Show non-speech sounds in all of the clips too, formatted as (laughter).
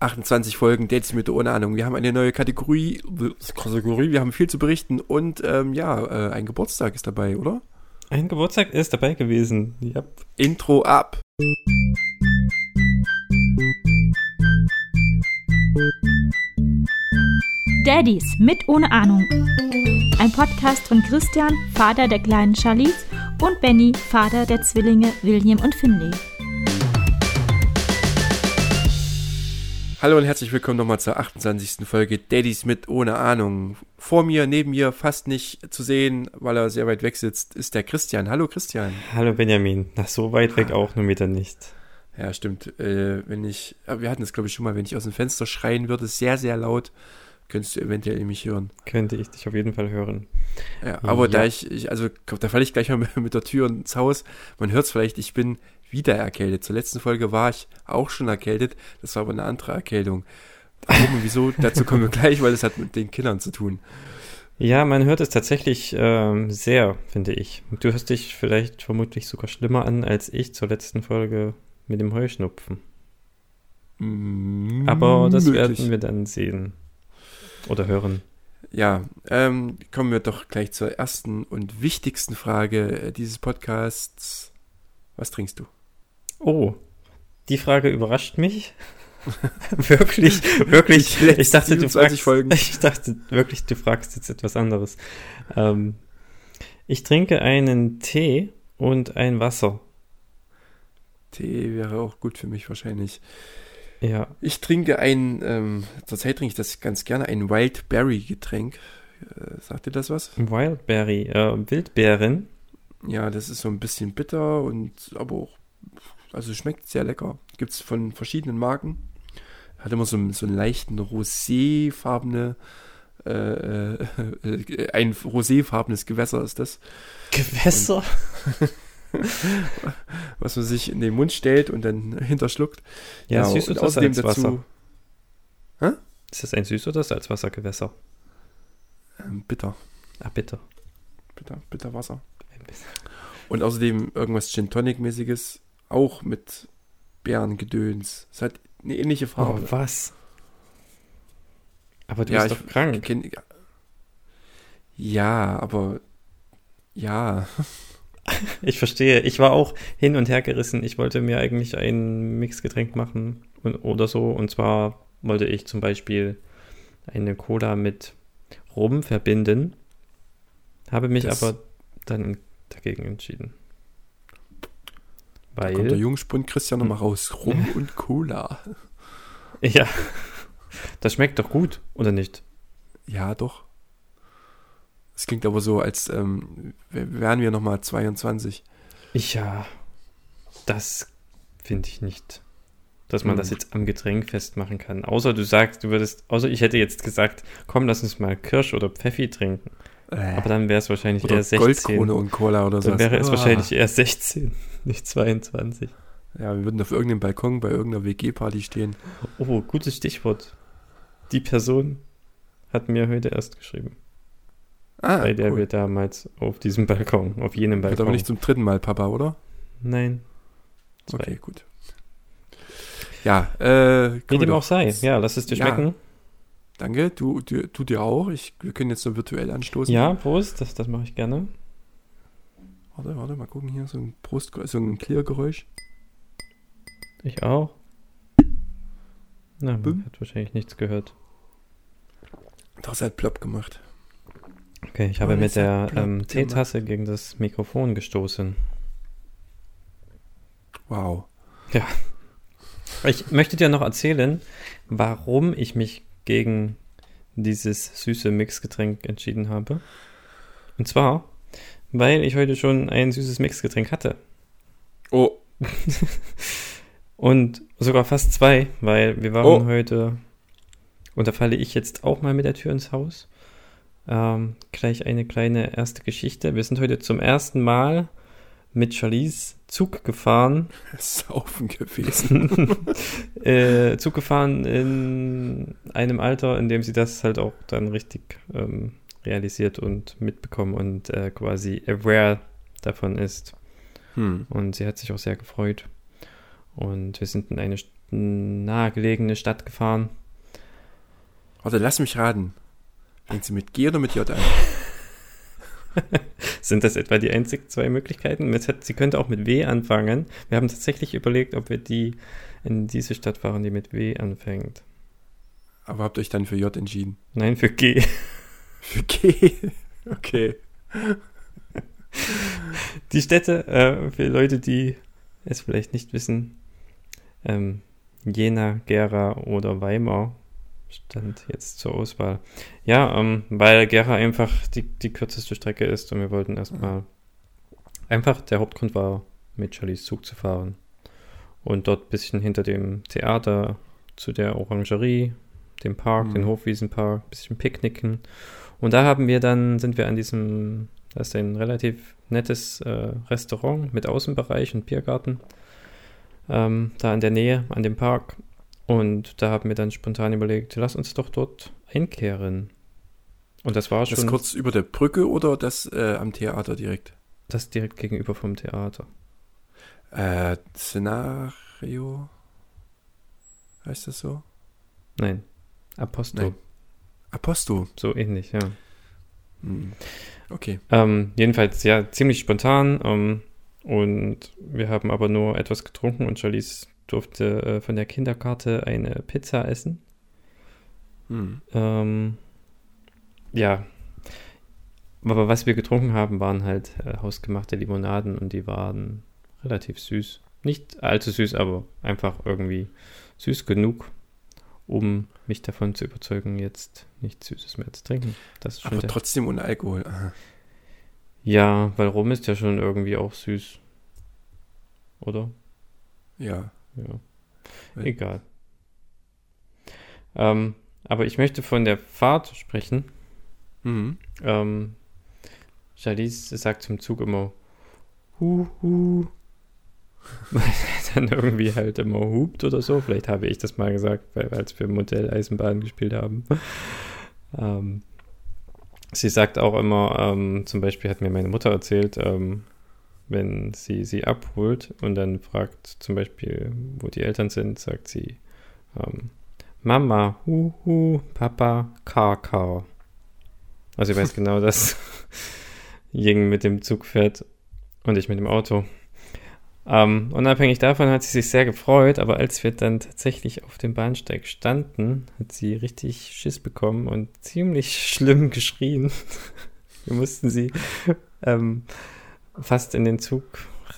28 Folgen Dates mit ohne Ahnung. Wir haben eine neue Kategorie, Kategorie wir haben viel zu berichten und ähm, ja, äh, ein Geburtstag ist dabei, oder? Ein Geburtstag ist dabei gewesen. Yep. Intro ab. Daddies mit ohne Ahnung. Ein Podcast von Christian, Vater der kleinen Charlize, und Benny, Vater der Zwillinge William und Finley. Hallo und herzlich willkommen nochmal zur 28. Folge Daddies mit ohne Ahnung. Vor mir, neben mir, fast nicht zu sehen, weil er sehr weit weg sitzt, ist der Christian. Hallo Christian. Hallo Benjamin. Na, so weit weg auch nur wieder nicht. Ja, stimmt. Äh, wenn ich, wir hatten es glaube ich schon mal, wenn ich aus dem Fenster schreien würde, sehr, sehr laut, könntest du eventuell mich hören. Könnte ich dich auf jeden Fall hören. Ja, aber ja. da ich, ich, also da falle ich gleich mal (laughs) mit der Tür ins Haus. Man hört es vielleicht, ich bin wieder erkältet. Zur letzten Folge war ich auch schon erkältet. Das war aber eine andere Erkältung. Warum und wieso, (laughs) dazu kommen wir gleich, weil es hat mit den Kindern zu tun. Ja, man hört es tatsächlich ähm, sehr, finde ich. Du hörst dich vielleicht vermutlich sogar schlimmer an als ich zur letzten Folge mit dem Heuschnupfen. Mm, aber das möglich. werden wir dann sehen oder hören. Ja, ähm, kommen wir doch gleich zur ersten und wichtigsten Frage dieses Podcasts. Was trinkst du? Oh, die Frage überrascht mich. (laughs) wirklich, wirklich. Ich dachte, du fragst, Folgen. (laughs) ich dachte wirklich, du fragst jetzt etwas anderes. Ähm, ich trinke einen Tee und ein Wasser. Tee wäre auch gut für mich wahrscheinlich. Ja. Ich trinke ein, ähm, zurzeit trinke ich das ganz gerne, ein Wildberry Getränk. Äh, sagt dir das was? Wildberry, äh, Wildbeeren. Ja, das ist so ein bisschen bitter und aber auch, also schmeckt sehr lecker. Gibt es von verschiedenen Marken. Hat immer so, so einen leichten roséfarbene, äh, äh, (laughs) ein roséfarbenes Gewässer ist das. Gewässer? (laughs) was man sich in den Mund stellt und dann hinterschluckt. Ja, ja süß oder außerdem dazu. Hä? Ist das ein süß oder Salzwassergewässer? Ähm, bitter. Ah, bitter. Bitter, bitter Wasser. Und außerdem irgendwas Gin Tonic-mäßiges, auch mit Bärengedöns. Es hat eine ähnliche Farbe. Oh, was? Aber du ja, bist doch krank. Kenn, ja, aber ja. (laughs) ich verstehe. Ich war auch hin und her gerissen. Ich wollte mir eigentlich ein Mixgetränk machen und, oder so. Und zwar wollte ich zum Beispiel eine Cola mit Rum verbinden. Habe mich das aber dann dagegen entschieden. Weil. Da kommt der Jungspund Christian nochmal hm. raus. Rum (laughs) und Cola. Ja. Das schmeckt doch gut, oder nicht? Ja, doch. Es klingt aber so, als ähm, wären wir nochmal 22. Ja, das finde ich nicht. Dass man hm. das jetzt am Getränk festmachen kann. Außer du sagst, du würdest, außer ich hätte jetzt gesagt, komm, lass uns mal Kirsch oder Pfeffi trinken. Äh. Aber dann wäre es wahrscheinlich oder eher 16. Goldkrone und Cola oder so. Dann wäre es ah. wahrscheinlich eher 16, (laughs) nicht 22. Ja, wir würden auf irgendeinem Balkon bei irgendeiner WG-Party stehen. Oh, gutes Stichwort. Die Person hat mir heute erst geschrieben. Ah, bei der cool. wir damals auf diesem Balkon, auf jenem Balkon. Wird aber nicht zum dritten Mal Papa, oder? Nein. Zwei. Okay, gut. Ja, äh. Wie dem auch sei. Ja, lass es dir schmecken. Ja. Danke, du, du, du dir auch. Ich, wir können jetzt so virtuell anstoßen. Ja, Prost, das, das mache ich gerne. Warte, warte, mal gucken hier, so ein Prost, so ein Clear-Geräusch. Ich auch. Na, man Büm. hat wahrscheinlich nichts gehört. Das hat plopp gemacht. Okay, ich habe oh, mit der ähm, Teetasse gegen das Mikrofon gestoßen. Wow. Ja. Ich möchte dir noch erzählen, warum ich mich gegen dieses süße Mixgetränk entschieden habe. Und zwar, weil ich heute schon ein süßes Mixgetränk hatte. Oh. (laughs) Und sogar fast zwei, weil wir waren oh. heute, und da falle ich jetzt auch mal mit der Tür ins Haus. Ähm, gleich eine kleine erste Geschichte. Wir sind heute zum ersten Mal mit Charlize Zug gefahren. (laughs) Saufen gewesen. (laughs) äh, Zug gefahren in einem Alter, in dem sie das halt auch dann richtig ähm, realisiert und mitbekommen und äh, quasi aware davon ist. Hm. Und sie hat sich auch sehr gefreut. Und wir sind in eine nahegelegene Stadt gefahren. Warte, lass mich raten. Fängt sie mit G oder mit J an? (laughs) Sind das etwa die einzigen zwei Möglichkeiten? Sie könnte auch mit W anfangen. Wir haben tatsächlich überlegt, ob wir die in diese Stadt fahren, die mit W anfängt. Aber habt euch dann für J entschieden? Nein, für G. Für G? (laughs) Okay. Die Städte, äh, für Leute, die es vielleicht nicht wissen, ähm, Jena, Gera oder Weimar stand jetzt zur Auswahl. Ja, ähm, weil Gera einfach die, die kürzeste Strecke ist und wir wollten erstmal einfach, der Hauptgrund war, mit Charlies Zug zu fahren. Und dort ein bisschen hinter dem Theater zu der Orangerie, dem Park, mhm. den Hofwiesenpark, ein bisschen picknicken. Und da haben wir dann, sind wir an diesem, das ist ein relativ nettes äh, Restaurant mit Außenbereich und Biergarten. Ähm, da in der Nähe, an dem Park. Und da haben wir dann spontan überlegt, lass uns doch dort einkehren. Und das war schon. Das kurz über der Brücke oder das äh, am Theater direkt? Das direkt gegenüber vom Theater. Äh, Szenario? Heißt das so? Nein. Aposto. Nein. Aposto. So ähnlich, ja. Hm. Okay. Ähm, jedenfalls, ja, ziemlich spontan. Ähm, und wir haben aber nur etwas getrunken und Charlize durfte äh, von der Kinderkarte eine Pizza essen. Hm. Ähm, ja. Aber was wir getrunken haben, waren halt äh, hausgemachte Limonaden und die waren relativ süß. Nicht allzu süß, aber einfach irgendwie süß genug, um mich davon zu überzeugen, jetzt nichts Süßes mehr zu trinken. aber trotzdem ohne Alkohol. Aha. Ja, weil Rum ist ja schon irgendwie auch süß. Oder? Ja. Ja. Egal. Ähm, aber ich möchte von der Fahrt sprechen. Mhm. Ähm, Charlize sagt zum Zug immer Hu, hu. Weil (laughs) er dann irgendwie halt immer hupt oder so. Vielleicht habe ich das mal gesagt, weil, als wir Modelleisenbahn gespielt haben. ähm, sie sagt auch immer, ähm, zum Beispiel hat mir meine Mutter erzählt, ähm, wenn sie sie abholt und dann fragt zum Beispiel, wo die Eltern sind, sagt sie ähm, Mama, hu, hu, Papa, Kakao. Also ich weiß (laughs) genau, dass Jing mit dem Zug fährt und ich mit dem Auto. Ähm, unabhängig davon hat sie sich sehr gefreut, aber als wir dann tatsächlich auf dem Bahnsteig standen, hat sie richtig Schiss bekommen und ziemlich (laughs) schlimm geschrien. (laughs) wir mussten sie ähm, fast in den Zug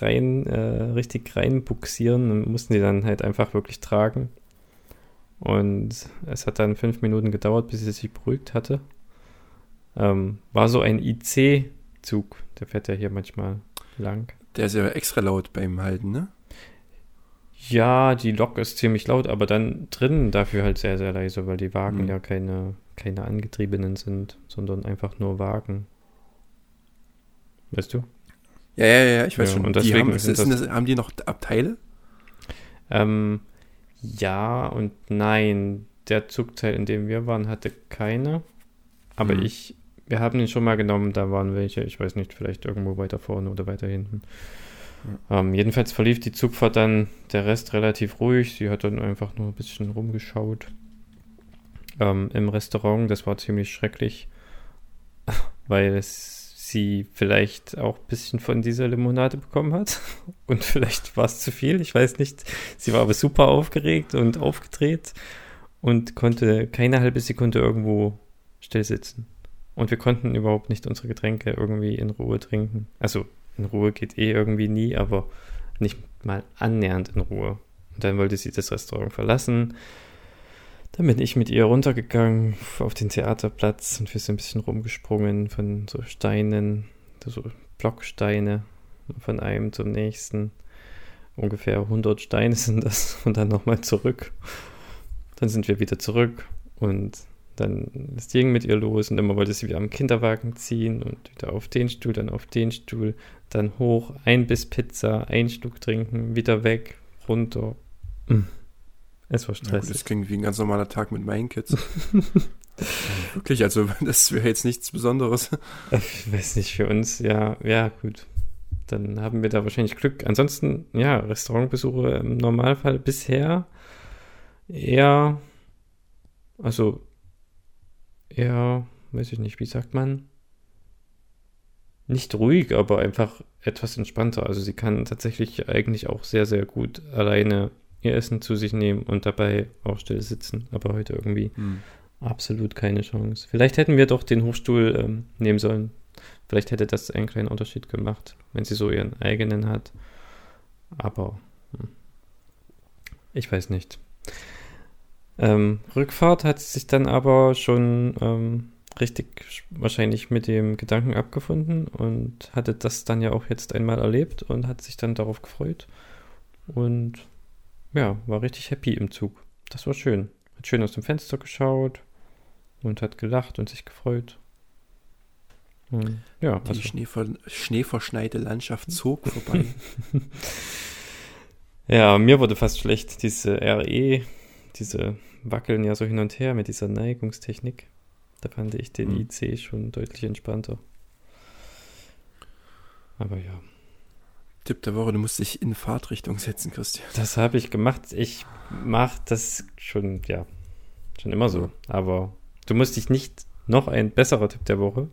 rein, äh, richtig reinbuxieren und mussten sie dann halt einfach wirklich tragen. Und es hat dann fünf Minuten gedauert, bis sie sich beruhigt hatte. Ähm, war so ein IC-Zug, der fährt ja hier manchmal lang. Der ist ja extra laut beim Halten, ne? Ja, die Lok ist ziemlich laut, aber dann drinnen dafür halt sehr, sehr leise, weil die Wagen mhm. ja keine, keine angetriebenen sind, sondern einfach nur Wagen. Weißt du? Ja, ja, ja, ich weiß ja, schon. Und deswegen die haben, ist, das, das, haben die noch Abteile? Ähm, ja und nein. Der Zugteil, in dem wir waren, hatte keine. Aber mhm. ich, wir haben ihn schon mal genommen, da waren welche, ich weiß nicht, vielleicht irgendwo weiter vorne oder weiter hinten. Ja. Ähm, jedenfalls verlief die Zugfahrt dann der Rest relativ ruhig. Sie hat dann einfach nur ein bisschen rumgeschaut. Ähm, Im Restaurant, das war ziemlich schrecklich, (laughs) weil es sie vielleicht auch ein bisschen von dieser Limonade bekommen hat. (laughs) Und vielleicht war es zu viel, ich weiß nicht. Sie war aber super aufgeregt und aufgedreht und konnte keine halbe Sekunde irgendwo still sitzen. Und wir konnten überhaupt nicht unsere Getränke irgendwie in Ruhe trinken. Also in Ruhe geht eh irgendwie nie, aber nicht mal annähernd in Ruhe. Und dann wollte sie das Restaurant verlassen dann bin ich mit ihr runtergegangen auf den Theaterplatz und wir sind ein bisschen rumgesprungen von so Steinen, so Blocksteine, von einem zum nächsten. Ungefähr 100 Steine sind das und dann nochmal zurück. Dann sind wir wieder zurück und dann ist Jing mit ihr los und immer wollte sie wieder am Kinderwagen ziehen und wieder auf den Stuhl, dann auf den Stuhl, dann hoch, ein Biss Pizza, ein Schluck trinken, wieder weg, runter. Mhm. Es war stressig. Ja, das klingt wie ein ganz normaler Tag mit meinen Kids. (laughs) Wirklich, also das wäre jetzt nichts Besonderes. Ich weiß nicht, für uns, ja, ja, gut. Dann haben wir da wahrscheinlich Glück. Ansonsten, ja, Restaurantbesuche im Normalfall bisher eher, also eher, weiß ich nicht, wie sagt man? Nicht ruhig, aber einfach etwas entspannter. Also sie kann tatsächlich eigentlich auch sehr, sehr gut alleine ihr Essen zu sich nehmen und dabei auch still sitzen. Aber heute irgendwie hm. absolut keine Chance. Vielleicht hätten wir doch den Hochstuhl ähm, nehmen sollen. Vielleicht hätte das einen kleinen Unterschied gemacht, wenn sie so ihren eigenen hat. Aber hm. ich weiß nicht. Ähm, Rückfahrt hat sich dann aber schon ähm, richtig wahrscheinlich mit dem Gedanken abgefunden und hatte das dann ja auch jetzt einmal erlebt und hat sich dann darauf gefreut. Und ja, war richtig happy im Zug. Das war schön. Hat schön aus dem Fenster geschaut und hat gelacht und sich gefreut. Und, ja, Die also. Schneever schneeverschneite Landschaft zog vorbei. (laughs) ja, mir wurde fast schlecht. Diese RE, diese wackeln ja so hin und her mit dieser Neigungstechnik. Da fand ich den mhm. IC schon deutlich entspannter. Aber ja. Tipp der Woche, du musst dich in Fahrtrichtung setzen, Christian. Das habe ich gemacht. Ich mache das schon, ja, schon immer so. Aber du musst dich nicht, noch ein besserer Tipp der Woche.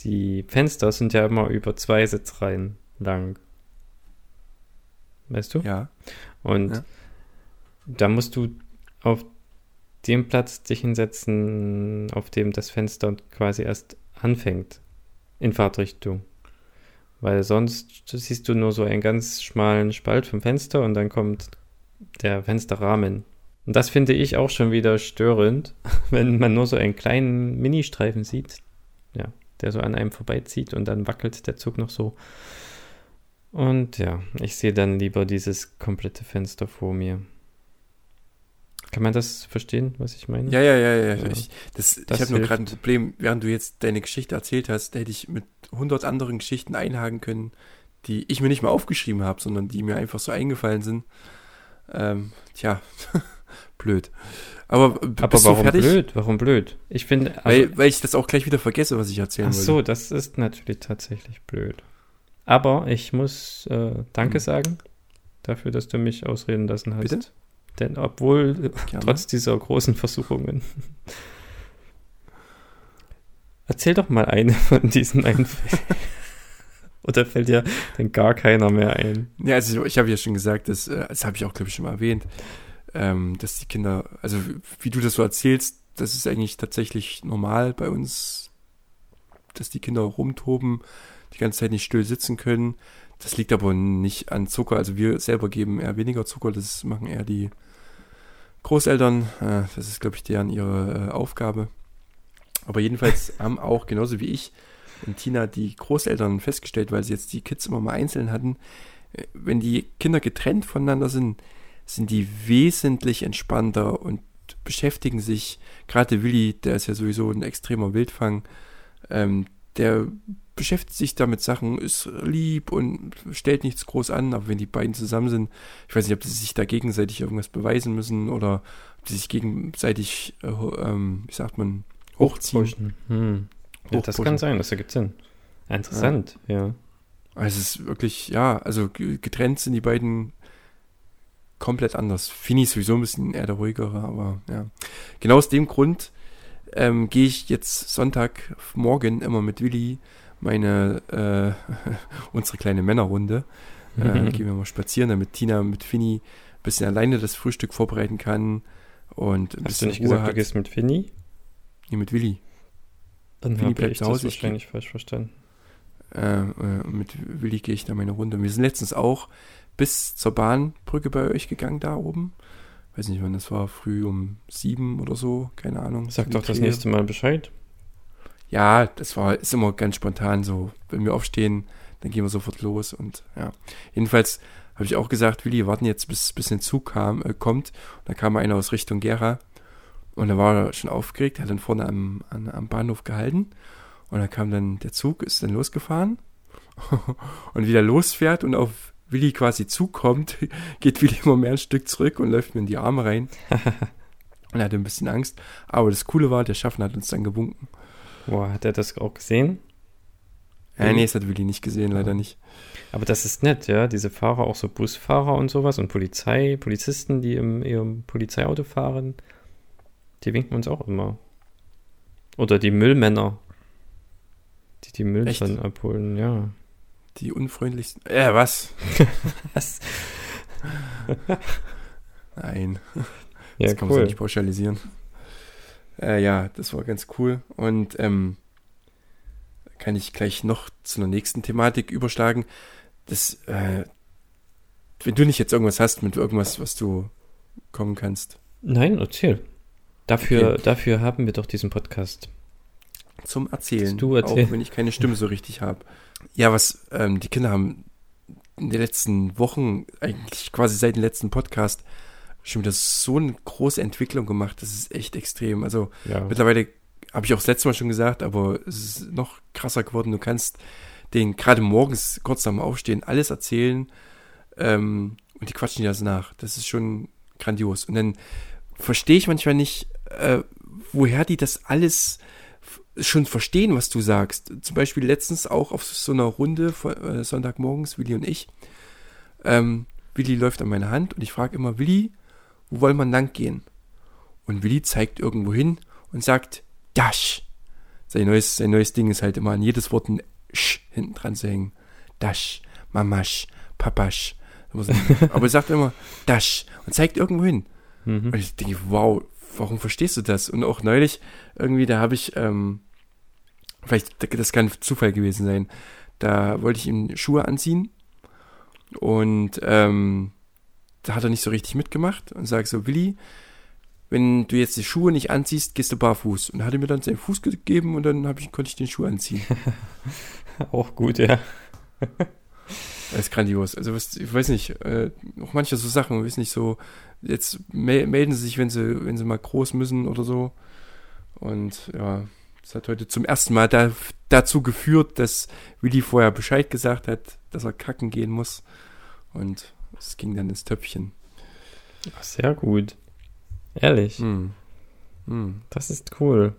Die Fenster sind ja immer über zwei Sitzreihen lang. Weißt du? Ja. Und ja. da musst du auf dem Platz dich hinsetzen, auf dem das Fenster quasi erst anfängt in Fahrtrichtung. Weil sonst siehst du nur so einen ganz schmalen Spalt vom Fenster und dann kommt der Fensterrahmen. Und das finde ich auch schon wieder störend, (laughs) wenn man nur so einen kleinen Ministreifen sieht, ja, der so an einem vorbeizieht und dann wackelt der Zug noch so. Und ja, ich sehe dann lieber dieses komplette Fenster vor mir. Kann man das verstehen, was ich meine? Ja, ja, ja, ja. ja. Ich, das, das ich habe nur gerade ein Problem, während du jetzt deine Geschichte erzählt hast, hätte ich mit 100 anderen Geschichten einhaken können, die ich mir nicht mal aufgeschrieben habe, sondern die mir einfach so eingefallen sind. Ähm, tja, (laughs) blöd. Aber, Aber warum blöd? Warum blöd? Ich finde. Also, weil, weil ich das auch gleich wieder vergesse, was ich erzählen wollte. Ach so, das ist natürlich tatsächlich blöd. Aber ich muss äh, Danke hm. sagen dafür, dass du mich ausreden lassen hast. Bitte? Denn obwohl, Gerne. trotz dieser großen Versuchungen. Erzähl doch mal eine von diesen Einfällen. (laughs) Oder fällt dir denn gar keiner mehr ein? Ja, also ich habe ja schon gesagt, das, äh, das habe ich auch, glaube ich, schon mal erwähnt, ähm, dass die Kinder, also wie du das so erzählst, das ist eigentlich tatsächlich normal bei uns, dass die Kinder rumtoben, die ganze Zeit nicht still sitzen können. Das liegt aber nicht an Zucker. Also wir selber geben eher weniger Zucker, das machen eher die Großeltern. Äh, das ist, glaube ich, deren ihre äh, Aufgabe. Aber jedenfalls (laughs) haben auch, genauso wie ich und Tina, die Großeltern festgestellt, weil sie jetzt die Kids immer mal einzeln hatten, äh, wenn die Kinder getrennt voneinander sind, sind die wesentlich entspannter und beschäftigen sich, gerade Willi, der ist ja sowieso ein extremer Wildfang, ähm, der beschäftigt sich da mit Sachen, ist lieb und stellt nichts groß an, aber wenn die beiden zusammen sind, ich weiß nicht, ob sie sich da gegenseitig irgendwas beweisen müssen oder ob sie sich gegenseitig, äh, ähm, wie sagt man, hochziehen. Hm. Ja, das kann sein, das ergibt Sinn. Interessant, ja. ja. Also es ist wirklich, ja, also getrennt sind die beiden komplett anders. Fini ist sowieso ein bisschen eher der ruhigere, aber ja. Genau aus dem Grund ähm, gehe ich jetzt Sonntagmorgen immer mit Willi meine, äh, (laughs) unsere kleine Männerrunde. Äh, (laughs) gehen wir mal spazieren, damit Tina mit Finny ein bisschen alleine das Frühstück vorbereiten kann. Und Hast du nicht Ruhe gesagt, hat. du gehst mit Finny? Nee, mit Willi. Dann habe ich das wahrscheinlich falsch verstanden. Äh, äh, mit Willi gehe ich da meine Runde. Wir sind letztens auch bis zur Bahnbrücke bei euch gegangen da oben. Weiß nicht, wann das war, früh um sieben oder so, keine Ahnung. Sag doch das nächste Mal Bescheid. Ja, das war, ist immer ganz spontan so. Wenn wir aufstehen, dann gehen wir sofort los und ja. Jedenfalls habe ich auch gesagt, Willi, wir warten jetzt, bis, bis ein Zug kam, äh, kommt. Und da kam einer aus Richtung Gera und da war er schon aufgeregt, hat dann vorne am, an, am Bahnhof gehalten. Und dann kam dann der Zug, ist dann losgefahren (laughs) und wieder losfährt und auf Willi quasi zukommt, (laughs) geht Willi immer mehr ein Stück zurück und läuft mir in die Arme rein. (laughs) und er hatte ein bisschen Angst. Aber das Coole war, der Schaffner hat uns dann gewunken. Boah, hat er das auch gesehen? Ja, nee, das hat Willi nicht gesehen, leider nicht. Aber das ist nett, ja, diese Fahrer, auch so Busfahrer und sowas und Polizei, Polizisten, die im ihrem Polizeiauto fahren, die winken uns auch immer. Oder die Müllmänner, die die Müll Echt? dann abholen, ja. Die unfreundlichsten. Äh, was? (laughs) Was? Nein, Ja, das kann man so nicht pauschalisieren. Äh, ja, das war ganz cool. Und ähm, kann ich gleich noch zu einer nächsten Thematik überschlagen. Das, äh, wenn du nicht jetzt irgendwas hast mit irgendwas, was du kommen kannst. Nein, erzähl. Dafür, Okay. dafür haben wir doch diesen Podcast. Zum Erzählen. Du erzähl. Auch wenn ich keine Stimme so richtig habe. Ja, was ähm, die Kinder haben in den letzten Wochen, eigentlich quasi seit dem letzten Podcast, schon wieder so eine große Entwicklung gemacht. Das ist echt extrem. Also Ja. mittlerweile habe ich auch das letzte Mal schon gesagt, aber es ist noch krasser geworden. Du kannst denen gerade morgens kurz nach dem Aufstehen alles erzählen ähm, und die quatschen dir das nach. Das ist schon grandios. Und dann verstehe ich manchmal nicht, äh, woher die das alles schon verstehen, was du sagst. Zum Beispiel letztens auch auf so einer Runde von, äh, Sonntagmorgens, Willi und ich. Ähm, Willi läuft an meiner Hand und ich frage immer, Willi, wo wollen wir lang gehen? Und Willi zeigt irgendwo hin und sagt, Dash. Sein neues, sein neues Ding ist halt immer an jedes Wort ein Sch hinten dran zu hängen. Dash, Mamasch, Papasch. Aber er sagt immer Dash und zeigt irgendwo hin. Mhm. Und ich denke, wow, warum verstehst du das? Und auch neulich irgendwie, da habe ich, ähm, vielleicht, das kann Zufall gewesen sein, da wollte ich ihm Schuhe anziehen und ähm, da hat er nicht so richtig mitgemacht und sage so, Willi, wenn du jetzt die Schuhe nicht anziehst, gehst du barfuß. Und er hatte mir dann seinen Fuß gegeben und dann ich, konnte ich den Schuh anziehen. (laughs) Auch gut, ja. (laughs) Das ist grandios. Also was, ich weiß nicht, äh, auch manche so Sachen, weiß nicht so, jetzt mel melden sie sich, wenn sie, wenn sie mal groß müssen oder so. Und ja, das hat heute zum ersten Mal da, dazu geführt, dass Willi vorher Bescheid gesagt hat, dass er kacken gehen muss. Und es ging dann ins Töpfchen. Ach, Sehr gut. Ehrlich, Hm. Hm. das ist cool.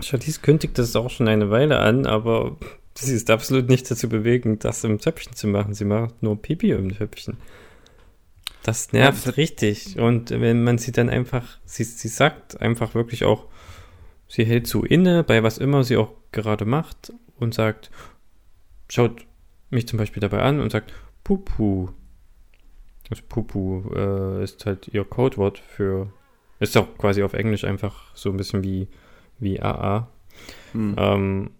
Charlize kündigt das auch schon eine Weile an, aber sie ist absolut nicht dazu bewegen, das im Töpfchen zu machen. Sie macht nur Pipi im Töpfchen. Das Ja, nervt das hat- richtig. Und wenn man sie dann einfach, sie, sie sagt einfach wirklich auch, sie hält so inne, bei was immer sie auch gerade macht und sagt, schaut mich zum Beispiel dabei an und sagt, Pupu. Das Pupu äh, ist halt ihr Codewort für, ist auch quasi auf Englisch einfach so ein bisschen wie, wie AA. Hm. Ähm,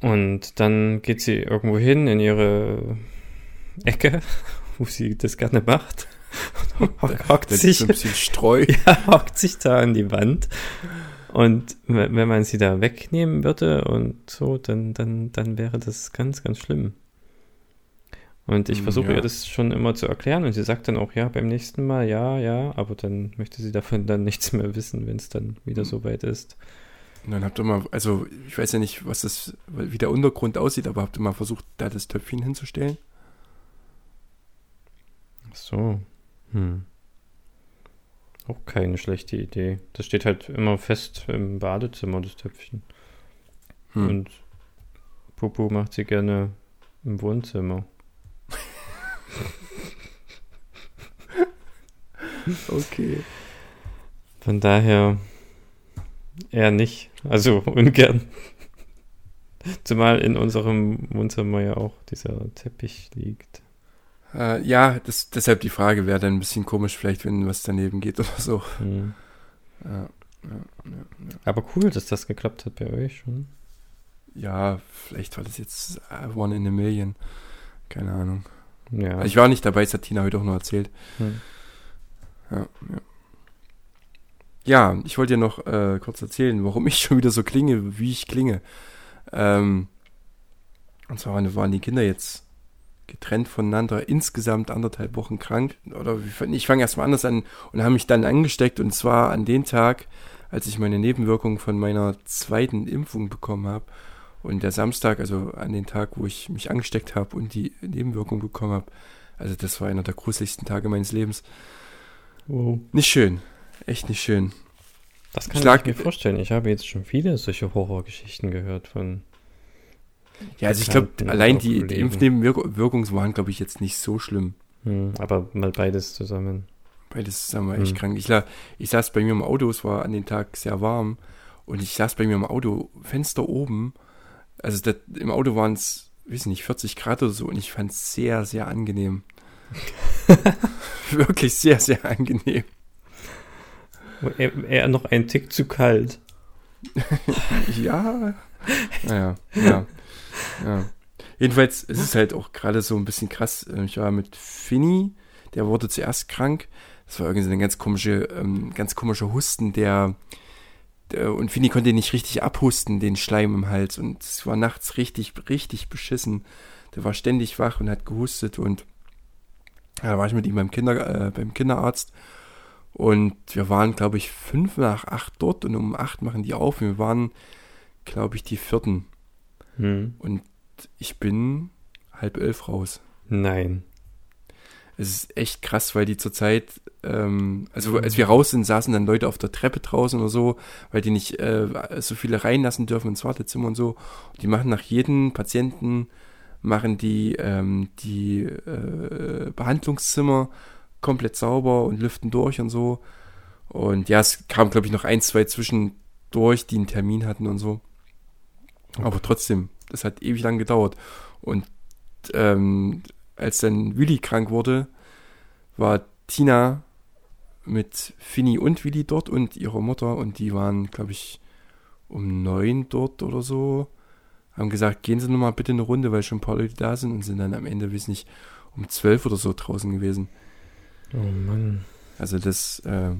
und dann geht sie irgendwo hin in ihre Ecke, (laughs) wo sie das gerne macht. (laughs) Und hock- hockt ist sich, ein bisschen Streu. (laughs) ja, hockt sich da an die Wand. Und we- wenn man sie da wegnehmen würde und so, dann, dann, dann wäre das ganz, ganz schlimm. Und ich Hm, versuche ja. ihr das schon immer zu erklären und sie sagt dann auch, ja, beim nächsten Mal, ja, ja, aber dann möchte sie davon dann (laughs) nichts mehr wissen, wenn es dann wieder Hm. so weit ist. Und dann habt ihr mal, also ich weiß ja nicht, was das, wie der Untergrund aussieht, aber habt ihr mal versucht, da das Töpfchen hinzustellen? Ach so. Hm. Auch keine schlechte Idee. Das steht halt immer fest im Badezimmer, das Töpfchen. Hm. Und Popo macht sie gerne im Wohnzimmer. (laughs) Okay. Von daher eher nicht. Also ungern. Zumal in unserem Wohnzimmer ja auch dieser Teppich liegt. Äh, ja, das, deshalb die Frage wäre dann ein bisschen komisch, vielleicht, wenn was daneben geht oder so. Hm. Ja, Aber cool, dass das geklappt hat bei euch schon. ja vielleicht war das jetzt äh, One in a Million. Keine Ahnung. Ja. Ich war nicht dabei, das hat Tina heute auch noch erzählt. Hm. Ja, ja. ja ich wollte dir noch äh, kurz erzählen, warum ich (laughs) schon wieder so klinge, wie ich klinge. Ähm, und zwar waren- die Kinder jetzt getrennt voneinander, insgesamt anderthalb Wochen krank. Oder ich fange erstmal anders an und haben mich dann angesteckt. Und zwar an den Tag, als ich meine Nebenwirkung von meiner zweiten Impfung bekommen habe. Und der Samstag, also an den Tag, wo ich mich angesteckt habe und die Nebenwirkung bekommen habe. Also das war einer der gruseligsten Tage meines Lebens. Wow. Nicht schön. Echt nicht schön. Das kann Schlag- ich mir vorstellen. Ich habe jetzt schon viele solche Horrorgeschichten gehört von Ja, also ich glaube, allein die, die. Impfnebenwirkungen waren, glaube ich, jetzt nicht so schlimm. Hm, aber mal beides zusammen. Beides zusammen war echt Hm. krank. Ich, la- ich saß bei mir im Auto, es war an dem Tag sehr warm und ich saß bei mir im Auto, Fenster oben. Also das, im Auto waren es, weiß nicht, 40 Grad oder so und ich fand es sehr, sehr angenehm. (laughs) Wirklich sehr, sehr angenehm. Eher, noch ein Tick zu kalt. (laughs) Ja. Naja, ja. ja. Jedenfalls es ist halt auch gerade so ein bisschen krass. Äh, Ich war mit Finny, der wurde zuerst krank. Das war irgendwie so eine ganz komische, ähm, ganz komischer Husten, der und Finny konnte nicht richtig abhusten, den Schleim im Hals. Und es war nachts richtig, richtig beschissen. Der war ständig wach und hat gehustet und ja, da war ich mit ihm beim, Kinder, äh, beim Kinderarzt. Und wir waren, glaube ich, fünf nach acht dort und um acht machen die auf. Wir waren, glaube ich, die vierten. Hm. Und ich bin halb elf raus. Nein. Es ist echt krass, weil die zurzeit, ähm, also als wir raus sind, saßen dann Leute auf der Treppe draußen oder so, weil die nicht äh, so viele reinlassen dürfen ins Wartezimmer und so. Die machen nach jedem Patienten, machen die ähm, die äh, Behandlungszimmer komplett sauber und lüften durch und so. Und ja, es kam, glaube ich, noch ein, zwei zwischendurch, die einen Termin hatten und so. Aber trotzdem, das hat ewig lang gedauert. Und ähm, als dann Willi krank wurde, war Tina mit Finny und Willi dort und ihrer Mutter und die waren, glaube ich, um neun dort oder so. Haben gesagt, gehen Sie nochmal bitte eine Runde, weil schon ein paar Leute da sind und sind dann am Ende, weiß nicht, um zwölf oder so draußen gewesen. Oh Mann. Also das, äh,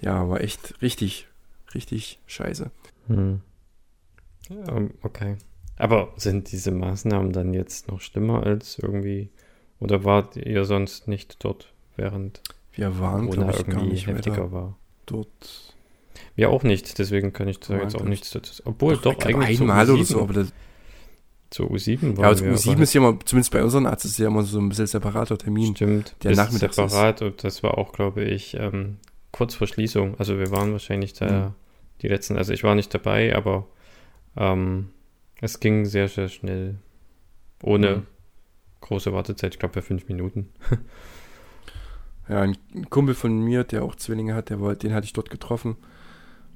ja, war echt richtig, richtig scheiße. Hm. Ähm, okay. Aber sind diese Maßnahmen dann jetzt noch schlimmer als irgendwie, oder wart ihr sonst nicht dort, während Wir waren, Corona glaube ich, irgendwie nicht heftiger war? dort. Wir auch nicht, deswegen kann ich da Ja, jetzt auch nichts dazu Obwohl, doch, glaub, eigentlich zur einmal oder U7, so, aber das, zur U7 ja, waren also wir, U7 aber ist ja immer, zumindest bei unseren Arzt ist ja immer so ein bisschen separater Termin. Stimmt, der nachmittags ist. separat und das war auch, glaube ich, ähm, kurz vor Schließung. Also wir waren wahrscheinlich da Mhm. die letzten, also ich war nicht dabei, aber ähm, es ging sehr, sehr schnell. Ohne Mhm. Große Wartezeit, ich glaube bei fünf Minuten. (laughs) Ja, ein Kumpel von mir, der auch Zwillinge hat, der war, den hatte ich dort getroffen.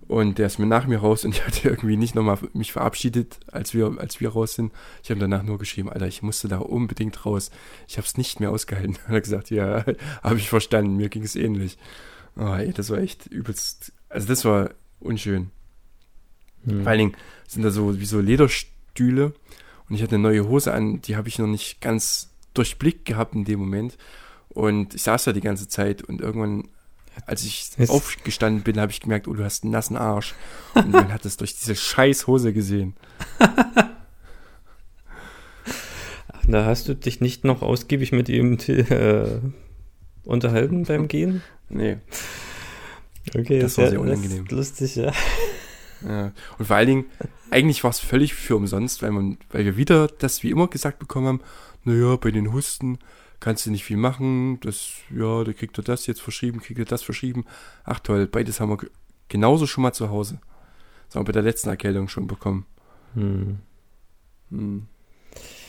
Und der ist mir nach mir raus und (laughs) ich hatte irgendwie nicht nochmal mich verabschiedet, als wir, als wir raus sind. Ich habe danach nur geschrieben, Alter, ich musste da unbedingt raus. Ich habe es nicht mehr ausgehalten. (laughs) Hat er gesagt, ja, habe ich verstanden, mir ging es ähnlich. Oh, ey, das war echt übelst. Also das war unschön. Hm. Vor allen Dingen sind da so wie so Lederstühle und ich hatte eine neue Hose an, die habe ich noch nicht ganz durchblickt gehabt in dem Moment. Und ich saß da die ganze Zeit und irgendwann, als ich Es- aufgestanden bin, habe ich gemerkt, oh, du hast einen nassen Arsch. Und man hat es durch diese scheiß Hose gesehen. (laughs) Da hast du dich nicht noch ausgiebig mit ihm (laughs) äh, unterhalten beim Gehen? Nee. Okay, Das war sehr unangenehm. lustig, ja. Ja. Und vor allen Dingen, eigentlich war es völlig für umsonst, weil man, weil wir wieder das wie immer gesagt bekommen haben, naja, bei den Husten kannst du nicht viel machen, das, ja, da kriegt er das jetzt verschrieben, kriegt er das verschrieben. Ach toll, beides haben wir ge- genauso schon mal zu Hause. Das haben wir bei der letzten Erkältung schon bekommen. Hm. Hm.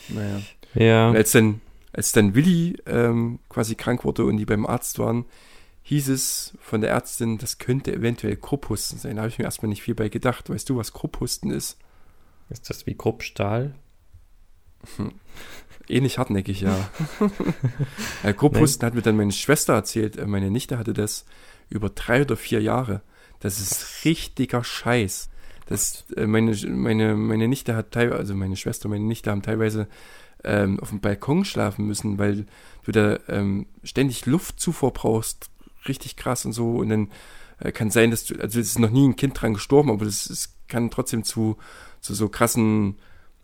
Naja. Ja. Und als dann, als dann Willi ähm, quasi krank wurde und die beim Arzt waren, hieß es von der Ärztin, das könnte eventuell Krupphusten sein. Da habe ich mir erstmal nicht viel bei gedacht. Weißt du, was Krupphusten ist? Ist das wie Kruppstahl? Ähnlich hartnäckig, ja. (laughs) äh, Krupphusten hat mir dann meine Schwester erzählt. Äh, meine Nichte hatte das über drei oder vier Jahre. Das ist richtiger Scheiß. Das, äh, meine, meine, meine Nichte hat teilweise, also meine Schwester, meine Nichte haben teilweise ähm, auf dem Balkon schlafen müssen, weil du da ähm, ständig Luftzufuhr brauchst. Richtig krass und so. Und dann äh, kann sein, dass du, also es ist noch nie ein Kind dran gestorben, aber das, es kann trotzdem zu, zu so krassen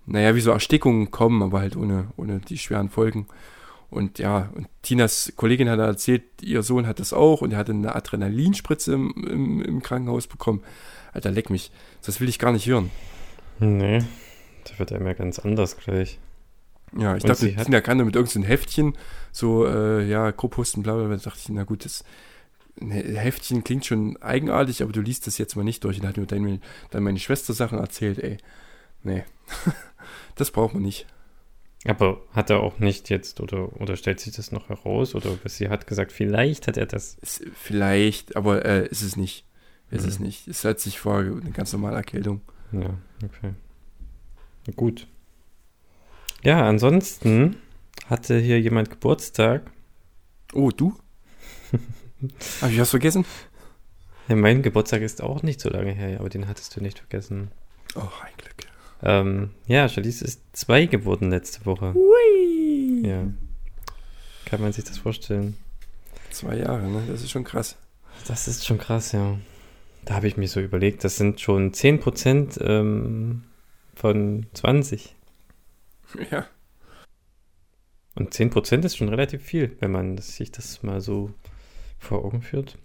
naja, wie so Erstickungen kommen, aber halt ohne, ohne die schweren Folgen. Und ja, und Tinas Kollegin hat erzählt, ihr Sohn hat das auch und er hatte eine Adrenalinspritze im, im, im Krankenhaus bekommen. Alter, leck mich. Das will ich gar nicht hören. Nee. Da wird einem ja ganz anders gleich. Ja, ich Und dachte, Tina kann da mit irgendeinem Heftchen, so, äh, ja, Grupphusten, bla, bla, bla. Da dachte ich, na gut, das ein Heftchen klingt schon eigenartig, aber du liest das jetzt mal nicht durch. Und hat mir dann, dann meine Schwester Sachen erzählt, ey. Nee. (laughs) das braucht man nicht. Aber hat er auch nicht jetzt oder, oder stellt sich das noch heraus oder sie hat gesagt, vielleicht hat er das. Ist, vielleicht, aber äh, ist es nicht. Ist Mhm. es nicht. Es hat sich vor eine ganz normale Erkältung. Ja, okay. Gut. Ja, ansonsten hatte hier jemand Geburtstag. Oh, du? Hab ich was vergessen? Ja, mein Geburtstag ist auch nicht so lange her, aber den hattest du nicht vergessen. Oh, ein Glück. Ähm, ja, Charlize ist zwei geworden letzte Woche. Hui! Ja. Kann man sich das vorstellen? Zwei Jahre, ne? Das ist schon krass. Das ist schon krass, ja. Da habe ich mir so überlegt, das sind schon 10% ähm, von 20. Ja. Und 10% ist schon relativ viel, wenn man sich das mal so vor Augen führt.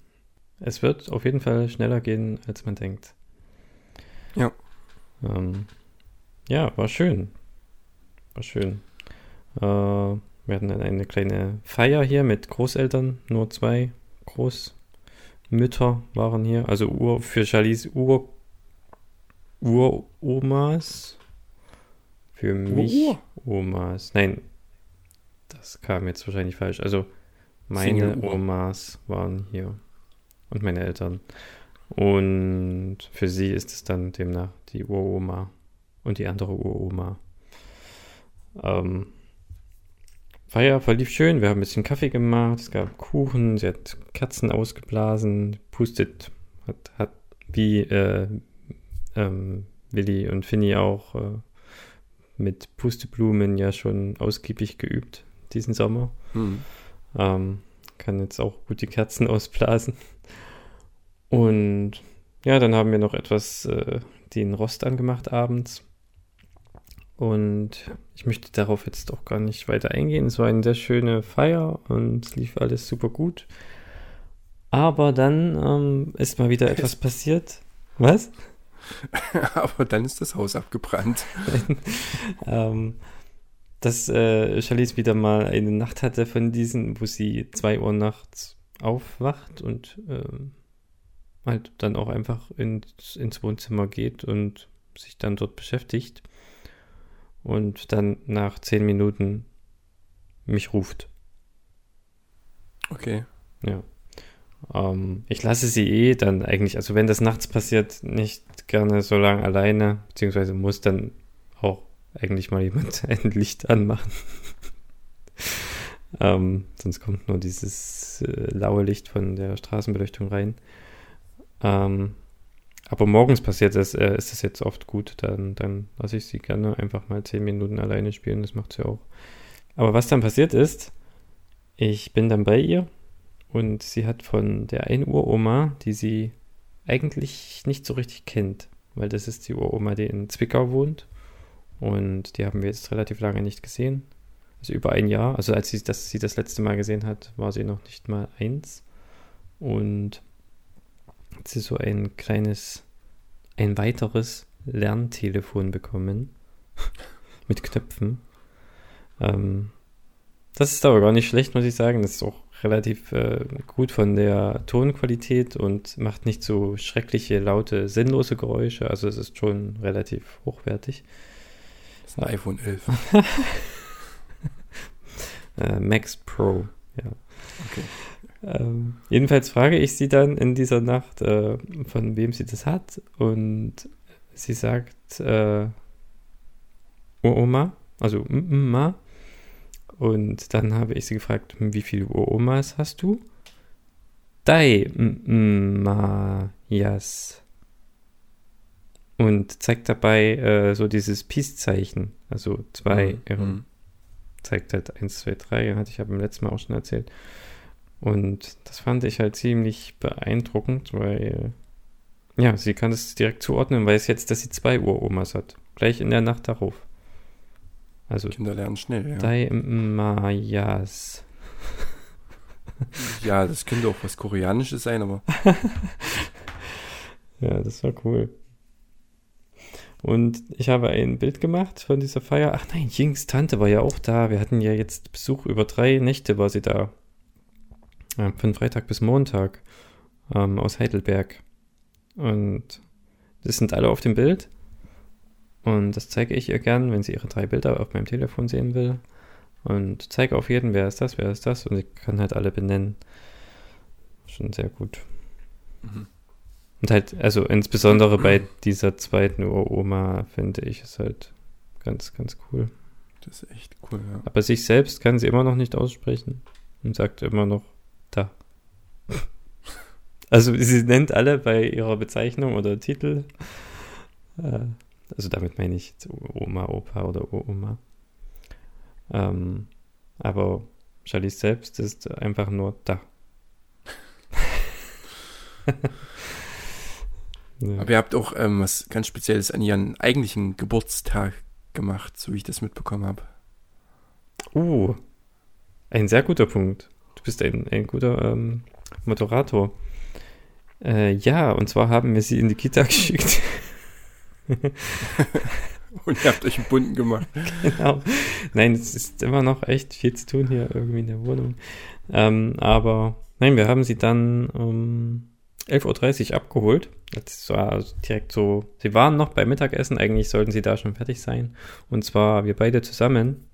Es wird auf jeden Fall schneller gehen, als man denkt. Ja. Ähm, ja, war schön. War schön. Äh, wir hatten dann eine kleine Feier hier mit Großeltern, nur zwei Großmütter waren hier. Also Ur, für Charlies Ur, Uromas. Für mich Ur- Omas. Nein, das kam jetzt wahrscheinlich falsch. Also meine. Omas waren hier und meine Eltern. Und für sie ist es dann demnach die Uroma und die andere Uroma. Ähm, Feier verlief schön. Wir haben ein bisschen Kaffee gemacht. Es gab Kuchen. Sie hat Kerzen ausgeblasen. Pustet hat, hat wie äh, ähm, Willi und Finny auch äh, mit Pusteblumen ja schon ausgiebig geübt diesen Sommer. Hm. Ähm, kann jetzt auch gut die Kerzen (laughs) ausblasen. Und ja, dann haben wir noch etwas äh, den Rost angemacht abends. Und ich möchte darauf jetzt auch gar nicht weiter eingehen. Es war eine sehr schöne Feier und es lief alles super gut. Aber dann ähm, ist mal wieder (laughs) etwas passiert. Was? (laughs) Aber dann ist das Haus abgebrannt. ähm, dass äh, Charlize wieder mal eine Nacht hatte von diesen, wo sie zwei Uhr nachts aufwacht und ähm, halt dann auch einfach ins, ins Wohnzimmer geht und sich dann dort beschäftigt und dann nach zehn Minuten mich ruft. Okay. Ja. Ähm, ich lasse sie eh dann eigentlich, also wenn das nachts passiert, nicht gerne so lange alleine, beziehungsweise muss dann eigentlich mal jemand (laughs) ein Licht anmachen. (laughs) ähm, sonst kommt nur dieses äh, laue Licht von der Straßenbeleuchtung rein. Ähm, aber morgens passiert das, äh, ist das jetzt oft gut, dann, dann lasse ich sie gerne einfach mal zehn Minuten alleine spielen, das macht sie auch. Aber was dann passiert ist, ich bin dann bei ihr und sie hat von der einen Uroma, die sie eigentlich nicht so richtig kennt, weil das ist die Uroma, die in Zwickau wohnt. Und die haben wir jetzt relativ lange nicht gesehen. Also über ein Jahr. Also als sie das, sie das letzte Mal gesehen hat, war sie noch nicht mal eins. Und sie so ein kleines, ein weiteres Lerntelefon bekommen. (laughs) Mit Knöpfen. Ähm, das ist aber gar nicht schlecht, muss ich sagen. Das ist auch relativ äh, gut von der Tonqualität und macht nicht so schreckliche, laute, sinnlose Geräusche. Also es ist schon relativ hochwertig. Das ist ein iPhone 11. (laughs) Äh, Max Pro, ja. Okay. Ähm, jedenfalls frage ich sie dann in dieser Nacht, äh, von wem sie das hat. Und sie sagt, äh, Uroma, also Mma. Und dann habe ich sie gefragt, wie viele Uromas hast du? Dai Mma, yes. Und zeigt dabei äh, so dieses Peace-Zeichen, also zwei, Mhm. ähm, zeigt halt 1, 2, 3, hatte ich ja beim letzten Mal auch schon erzählt. Und das fand ich halt ziemlich beeindruckend, weil, ja, sie kann es direkt zuordnen, weiß jetzt, dass sie zwei Uromas hat. Gleich in der Nacht darauf. Also, Kinder lernen schnell, ja. Dai Mayas. (laughs) Ja, das könnte auch was Koreanisches sein, aber (laughs) Ja, das war cool. Und ich habe ein Bild gemacht von dieser Feier. Ach nein, Jings Tante war ja auch da. Wir hatten ja jetzt Besuch über drei Nächte war sie da. Ja, von Freitag bis Montag ähm, aus Heidelberg. Und das sind alle auf dem Bild. Und das zeige ich ihr gern, wenn sie ihre drei Bilder auf meinem Telefon sehen will. Und zeige auf jeden, wer ist das, wer ist das. Und sie kann halt alle benennen. Schon sehr gut. Mhm. Und halt, also insbesondere bei dieser zweiten Uroma, finde ich, ist halt ganz, ganz cool. Das ist echt cool, ja. Aber sich selbst kann sie immer noch nicht aussprechen und sagt immer noch da. (laughs) Also sie nennt alle bei ihrer Bezeichnung oder Titel. Äh, also damit meine ich Oma, Opa oder Oma. Ähm, aber Charlize selbst ist einfach nur da. (laughs) ja. Aber ihr habt auch ähm, was ganz Spezielles an ihren eigentlichen Geburtstag gemacht, so wie ich das mitbekommen habe. Uh, ein sehr guter Punkt. Du bist ein, ein guter ähm, Moderator. Äh, ja, und zwar haben wir sie in die Kita (laughs) geschickt. (laughs) und ihr habt euch einen bunten gemacht. Genau. Nein, es ist immer noch echt viel zu tun hier irgendwie in der Wohnung. Ähm, aber nein, wir haben sie dann um 11.30 Uhr abgeholt. Das war direkt so, sie waren noch beim Mittagessen, eigentlich sollten sie da schon fertig sein. Und zwar wir beide zusammen.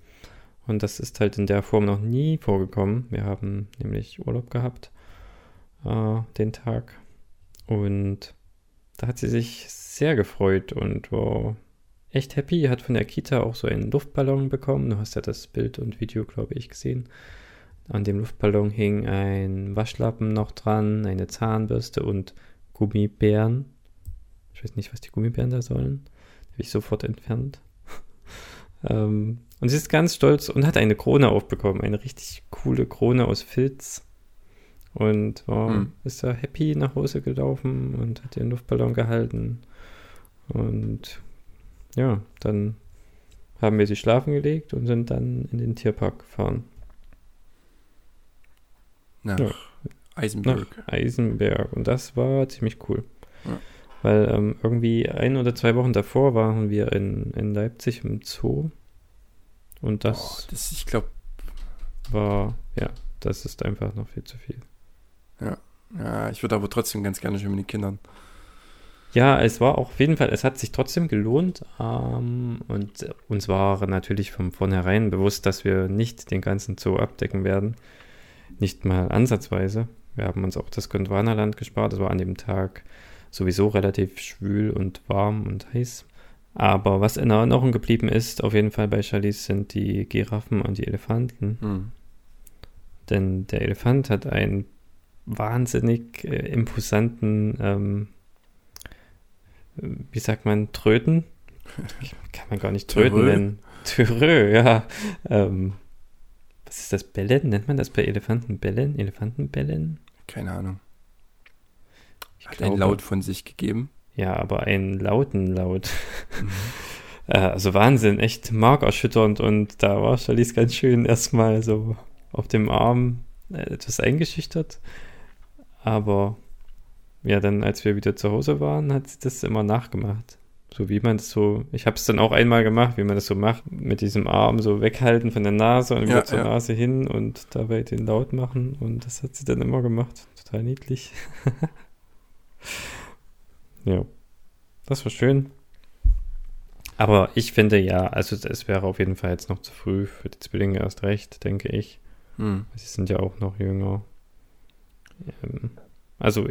Und das ist halt in der Form noch nie vorgekommen. Wir haben nämlich Urlaub gehabt äh, den Tag. Und da hat sie sich sehr gefreut und war echt happy. Hat von der Kita auch so einen Luftballon bekommen. Du hast ja das Bild und Video, glaube ich, gesehen. An dem Luftballon hing ein Waschlappen noch dran, eine Zahnbürste und Gummibären. Ich weiß nicht, was die Gummibären da sollen. Habe ich sofort entfernt. (laughs) ähm, und sie ist ganz stolz und hat eine Krone aufbekommen. Eine richtig coole Krone aus Filz. Und oh, hm. ist da happy nach Hause gelaufen und hat den Luftballon gehalten. Und ja, dann haben wir sie schlafen gelegt und sind dann in den Tierpark gefahren. Nach ja. Eisenberg. Nach Eisenberg. Und das war ziemlich cool. Ja. Weil ähm, irgendwie ein oder zwei Wochen davor waren wir in, in Leipzig im Zoo. Und das, oh, das ich glaube, war, ja, das ist einfach noch viel zu viel. Ja, ja ich würde aber trotzdem ganz gerne schon mit den Kindern. Ja, es war auch auf jeden Fall, es hat sich trotzdem gelohnt ähm, und uns war natürlich von vornherein bewusst, dass wir nicht den ganzen Zoo abdecken werden. Nicht mal ansatzweise. Wir haben uns auch das Gondwanaland gespart. Es war an dem Tag sowieso relativ schwül und warm und heiß. Aber was in Erinnerung geblieben ist, auf jeden Fall bei Charlize, sind die Giraffen und die Elefanten. Hm. Denn der Elefant hat einen wahnsinnig äh, imposanten ähm, wie sagt man, Tröten? (laughs) Kann man gar nicht Tröten nennen. Törö, ja. Ähm, was ist das? Bellen? Nennt man das bei Elefanten Bellen? Elefantenbellen? Keine Ahnung. Ich Hat glaube, einen Laut von sich gegeben. Ja, aber einen lauten Laut. Mhm. (laughs) äh, also Wahnsinn, echt markerschütternd und da war Charlize ganz schön erstmal so auf dem Arm äh, etwas eingeschüchtert. Aber ja, dann, als wir wieder zu Hause waren, hat sie das immer nachgemacht. So wie man das so, ich habe es dann auch einmal gemacht, wie man das so macht, mit diesem Arm so weghalten von der Nase und wieder ja, zur ja. Nase hin und dabei den laut machen. Und das hat sie dann immer gemacht. Total niedlich. (laughs) ja, das war schön. Aber ich finde ja, also es wäre auf jeden Fall jetzt noch zu früh für die Zwillinge erst recht, denke ich. Hm. Sie sind ja auch noch jünger. Ähm, also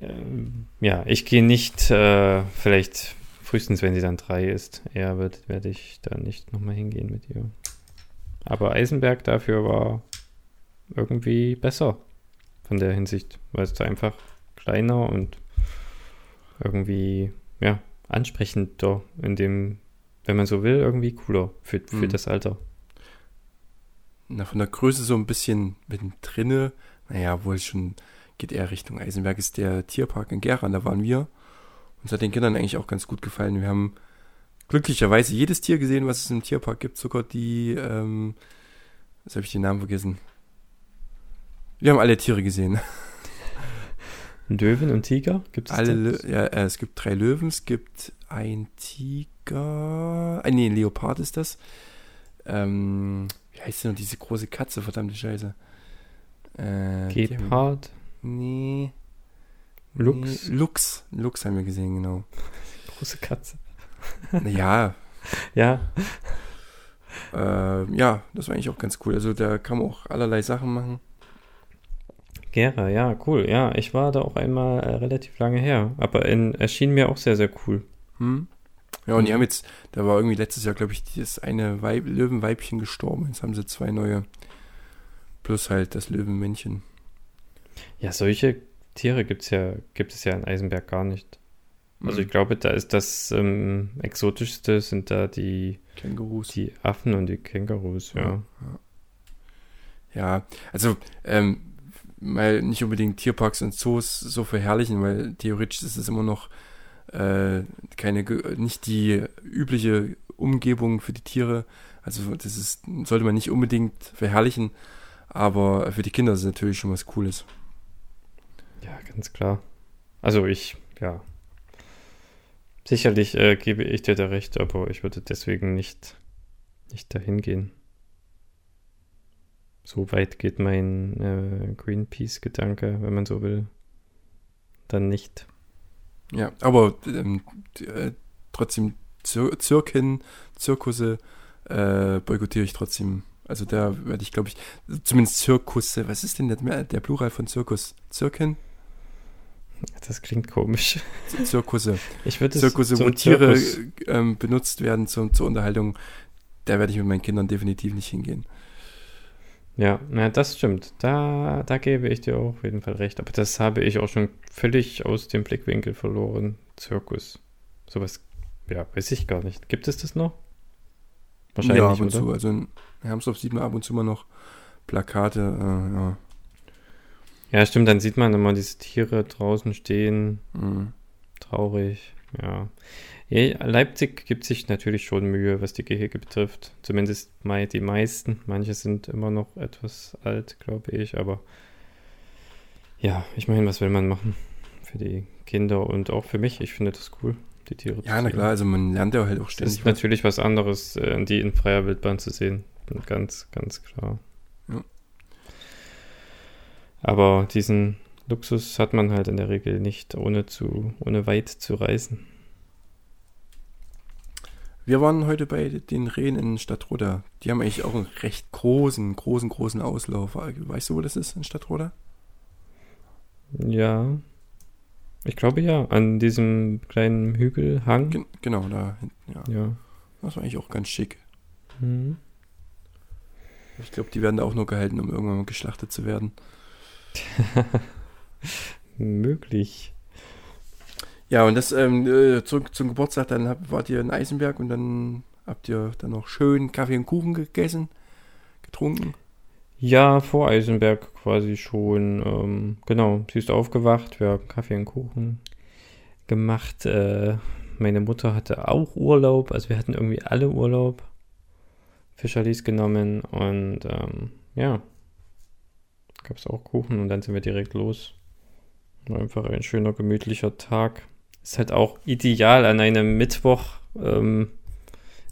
ähm, ja, ich gehe nicht, äh, vielleicht frühestens, wenn sie dann drei ist. Eher wird, werde ich da nicht nochmal hingehen mit ihr. Aber Eisenberg dafür war irgendwie besser von der Hinsicht, weil es da einfach kleiner und irgendwie, ja, ansprechender in dem, wenn man so will, irgendwie cooler für, für mhm. das Alter. Na, von der Größe so ein bisschen mit drinne, naja, wohl schon geht eher Richtung Eisenberg, ist der Tierpark in Gera, da waren wir. Uns hat den Kindern eigentlich auch ganz gut gefallen. Wir haben glücklicherweise jedes Tier gesehen, was es im Tierpark gibt, sogar die, ähm, jetzt habe ich den Namen vergessen. Wir haben alle Tiere gesehen. (laughs) Löwen und Tiger? Gibt es alle? Ja, äh, es gibt drei Löwen, es gibt ein Tiger, äh, nee, ein Leopard ist das. Ähm, wie heißt denn noch diese große Katze, verdammte Scheiße? Äh, Gepard? Nee. Lux? Nee, Lux. Lux haben wir gesehen, genau. Große Katze. (laughs) Ja, Ja. äh, ja, das war eigentlich auch ganz cool. Also da kann man auch allerlei Sachen machen. Gera, ja, cool. Ja, ich war da auch einmal äh, relativ lange her. Aber in, erschien mir auch sehr, sehr cool. Hm? Ja, und die haben jetzt, da war irgendwie letztes Jahr, glaube ich, das eine Weib, Löwenweibchen gestorben. Jetzt haben sie zwei neue. Plus halt das Löwenmännchen. Ja, solche Tiere gibt's ja, gibt es ja in Eisenberg gar nicht. Also Hm. ich glaube, da ist das ähm, exotischste sind da die, Kängurus. die Affen und die Kängurus, ja. Ja, also ähm, mal nicht unbedingt Tierparks und Zoos so verherrlichen, weil theoretisch ist es immer noch äh, keine nicht die übliche Umgebung für die Tiere. Also das ist sollte man nicht unbedingt verherrlichen, aber für die Kinder ist es natürlich schon was Cooles. Ja, ganz klar. Also ich, ja. Sicherlich äh, gebe ich dir da recht, aber ich würde deswegen nicht, nicht dahin gehen. So weit geht mein äh, Greenpeace-Gedanke, wenn man so will. Dann nicht. Ja, aber ähm, äh, trotzdem Zir Zirken, Zirkusse äh, boykottiere ich trotzdem. Also da werde ich, glaube ich, zumindest Zirkusse. Was ist denn der, der Plural von Zirkus? Zirken? Das klingt komisch. Zirkusse. Ich würde Zirkusse, wo Tiere ähm, benutzt werden zum, zur Unterhaltung. Da werde ich mit meinen Kindern definitiv nicht hingehen. Ja, na, das stimmt. Da, da gebe ich dir auch auf jeden Fall recht. Aber das habe ich auch schon völlig aus dem Blickwinkel verloren. Zirkus. Sowas, ja, weiß ich gar nicht. Gibt es das noch? Wahrscheinlich, ja, ab und oder? zu. Also in Hermsdorf sieht man ab und zu mal noch Plakate. Äh, ja. Ja, stimmt, dann sieht man immer diese Tiere draußen stehen. Mhm. Traurig, ja. Ja, Leipzig gibt sich natürlich schon Mühe, was die Gehege betrifft. Zumindest die meisten. Manche sind immer noch etwas alt, glaube ich, aber ja, ich meine, was will man machen? Für die Kinder und auch für mich. Ich finde das cool, die Tiere Ja, na sehen. klar, also man lernt ja halt auch Es ständig ist natürlich was anderes, äh, die in freier Wildbahn zu sehen. Ganz, ganz klar. Ja. Aber diesen Luxus hat man halt in der Regel nicht, ohne zu, ohne weit zu reisen. Wir waren heute bei den Rehen in Stadtroda. Die haben eigentlich auch einen recht großen, großen, großen Auslauf. Weißt du, wo das ist in Stadtroda? Ja. Ich glaube ja, an diesem kleinen Hügelhang. Gen genau, da hinten, ja. Ja. Das war eigentlich auch ganz schick. Mhm. Ich glaube, die werden da auch nur gehalten, um irgendwann mal geschlachtet zu werden. (laughs) Möglich. Ja, und das ähm, äh, zurück zum Geburtstag, dann hab, wart ihr in Eisenberg und dann habt ihr dann noch schön Kaffee und Kuchen gegessen, getrunken. Ja, vor Eisenberg quasi schon. Ähm, genau, sie ist aufgewacht, wir haben Kaffee und Kuchen gemacht. Äh, meine Mutter hatte auch Urlaub, also wir hatten irgendwie alle Urlaub. Fischerlis genommen und ähm, ja, gab es auch Kuchen und dann sind wir direkt los. War einfach ein schöner, gemütlicher Tag. Ist halt auch ideal an einem Mittwoch, ähm,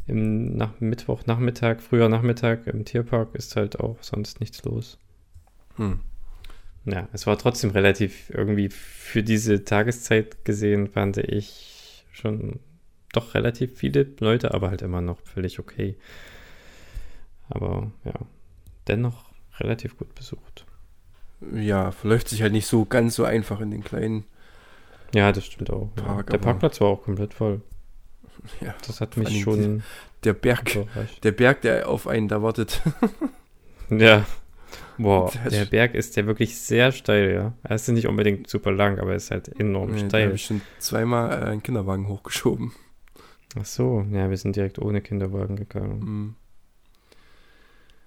im nach Mittwochnachmittag, früher Nachmittag im Tierpark ist halt auch sonst nichts los. Hm. Ja, es war trotzdem relativ irgendwie für diese Tageszeit gesehen, fand ich schon doch relativ viele Leute, aber halt immer noch völlig okay. Aber ja, dennoch relativ gut besucht. Ja, verläuft sich halt nicht so ganz so einfach in den kleinen. Ja, das stimmt auch. Ja. Park, Der aber- Parkplatz war auch komplett voll. Ja, Das hat mich schon der Berg, der Berg, der auf einen da wartet. (laughs) Ja. Boah, Das- der Berg ist ja wirklich sehr steil, ja. Er ist nicht unbedingt super lang, aber er ist halt enorm Nee, da steil. habe ich schon zweimal äh, einen Kinderwagen hochgeschoben. Ach so, ja, wir sind direkt ohne Kinderwagen gegangen. Hm.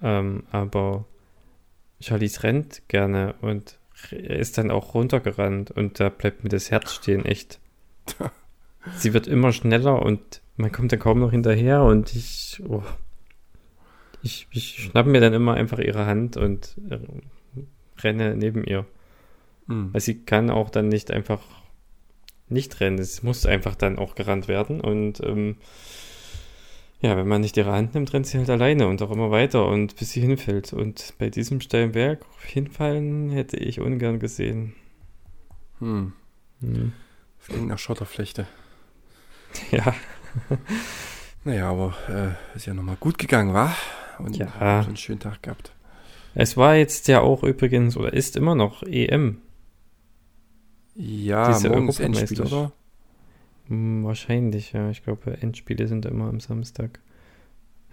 Ähm, aber Charlize rennt gerne und er ist dann auch runtergerannt und da bleibt mir das Herz stehen, echt. (laughs) Sie wird immer schneller und man kommt dann kaum noch hinterher und ich, oh, ich, ich schnappe mir dann immer einfach ihre Hand und äh, renne neben ihr. Hm. Weil sie kann auch dann nicht einfach nicht rennen. Es muss einfach dann auch gerannt werden. Und ähm, ja, wenn man nicht ihre Hand nimmt, rennt sie halt alleine und auch immer weiter und bis sie hinfällt. Und bei diesem steilen Berg hinfallen hätte ich ungern gesehen. Hm. Hm. Klingt nach Schotterflechte. Ja. (laughs) naja, aber äh, ist ja nochmal gut gegangen, war? Und Ja. hat einen schönen Tag gehabt. Es war jetzt ja auch übrigens, oder ist immer noch EM. Ja, Diese morgen ist Endspiel, oder? Hm, wahrscheinlich, ja. Ich glaube, Endspiele sind immer am Samstag.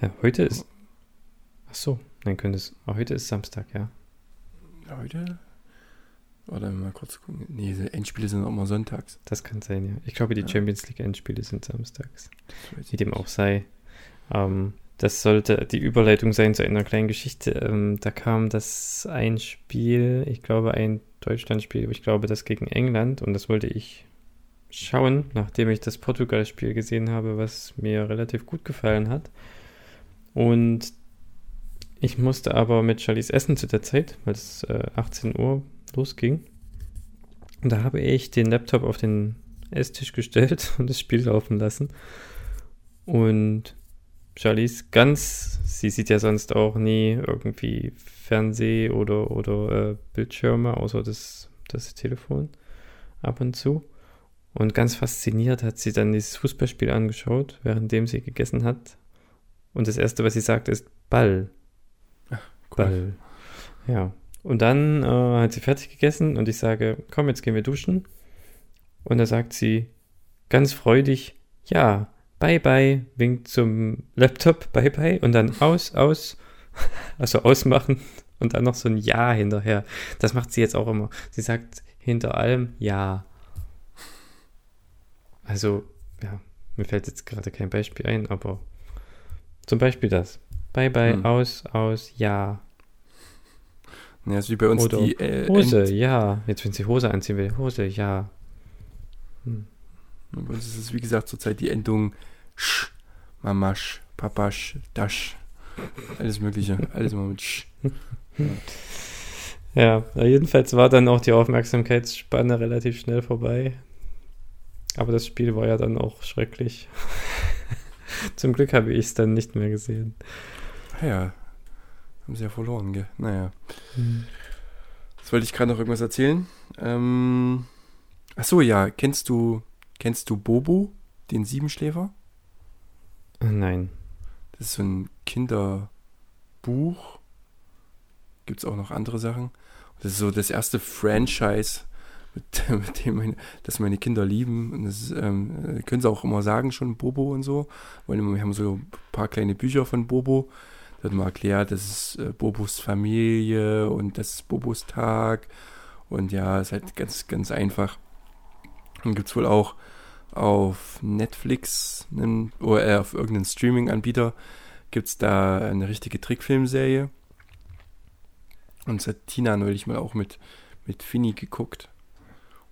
Ja, heute ist. Ach so, nein, könnte es. Heute ist Samstag, ja. Heute? Oder mal kurz gucken. Nee, Endspiele sind auch immer sonntags. Das kann sein, ja. Ich glaube, die Ja. Champions League Endspiele sind samstags. Wie dem auch sei. Ähm, das sollte die Überleitung sein zu einer kleinen Geschichte. Ähm, da kam das ein Spiel, ich glaube ein Deutschlandspiel, ich glaube das gegen England und das wollte ich schauen, nachdem ich das Portugal-Spiel gesehen habe, was mir relativ gut gefallen hat. Und ich musste aber mit Charlies essen zu der Zeit, weil es äh, 18 Uhr losging. Und da habe ich den Laptop auf den Esstisch gestellt (laughs) und das Spiel laufen lassen. Und Charlize ganz, sie sieht ja sonst auch nie irgendwie Fernseh oder, oder äh, Bildschirme, außer das, das Telefon ab und zu. Und ganz fasziniert hat sie dann dieses Fußballspiel angeschaut, währenddem sie gegessen hat. Und das erste, was sie sagt, ist Ball. Ball. Ja. Und dann äh, hat sie fertig gegessen und ich sage, komm, jetzt gehen wir duschen. Und da sagt sie ganz freudig, ja, bye bye, winkt zum Laptop, bye bye und dann aus, aus, (laughs) also ausmachen und dann noch so ein Ja hinterher. Das macht sie jetzt auch immer. Sie sagt hinter allem Ja. Also, ja, mir fällt jetzt gerade kein Beispiel ein, aber zum Beispiel das. Bye bye, Hm. aus, aus, ja. Ja, ist wie bei uns Oder die äh, Hose, ja. Jetzt, wenn sie Hose anziehen will, Hose, ja. Hm. Bei uns ist es, wie gesagt, zurzeit die Endung Sch, Mamasch, Papasch, Dasch. Alles Mögliche. Alles immer mit Sch. (laughs) Ja, na, jedenfalls war dann auch die Aufmerksamkeitsspanne relativ schnell vorbei. Aber das Spiel war ja dann auch schrecklich. (laughs) Zum Glück habe ich es dann nicht mehr gesehen. Ah Ja, haben sie ja verloren, gell? Naja. Jetzt wollte ich gerade noch irgendwas erzählen. Ähm, ach so, ja. Kennst du, kennst du Bobo, den Siebenschläfer? Ah, Nein. Das ist so ein Kinderbuch. Gibt es auch noch andere Sachen. Das ist so das erste Franchise, mit, (laughs) mit dem meine, das meine Kinder lieben. Und das ähm, äh, können sie auch immer sagen, schon Bobo und so. Weil wir haben so ein paar kleine Bücher von Bobo. Da wird mal erklärt, das ist äh, Bobos Familie und das ist Bobos Tag. Und ja, ist halt ganz, ganz einfach. Dann gibt es wohl auch auf Netflix einen, oder äh, auf irgendeinem Streaming-Anbieter gibt es da eine richtige Trickfilmserie. Und das hat Tina neulich mal auch mit, mit Finny geguckt.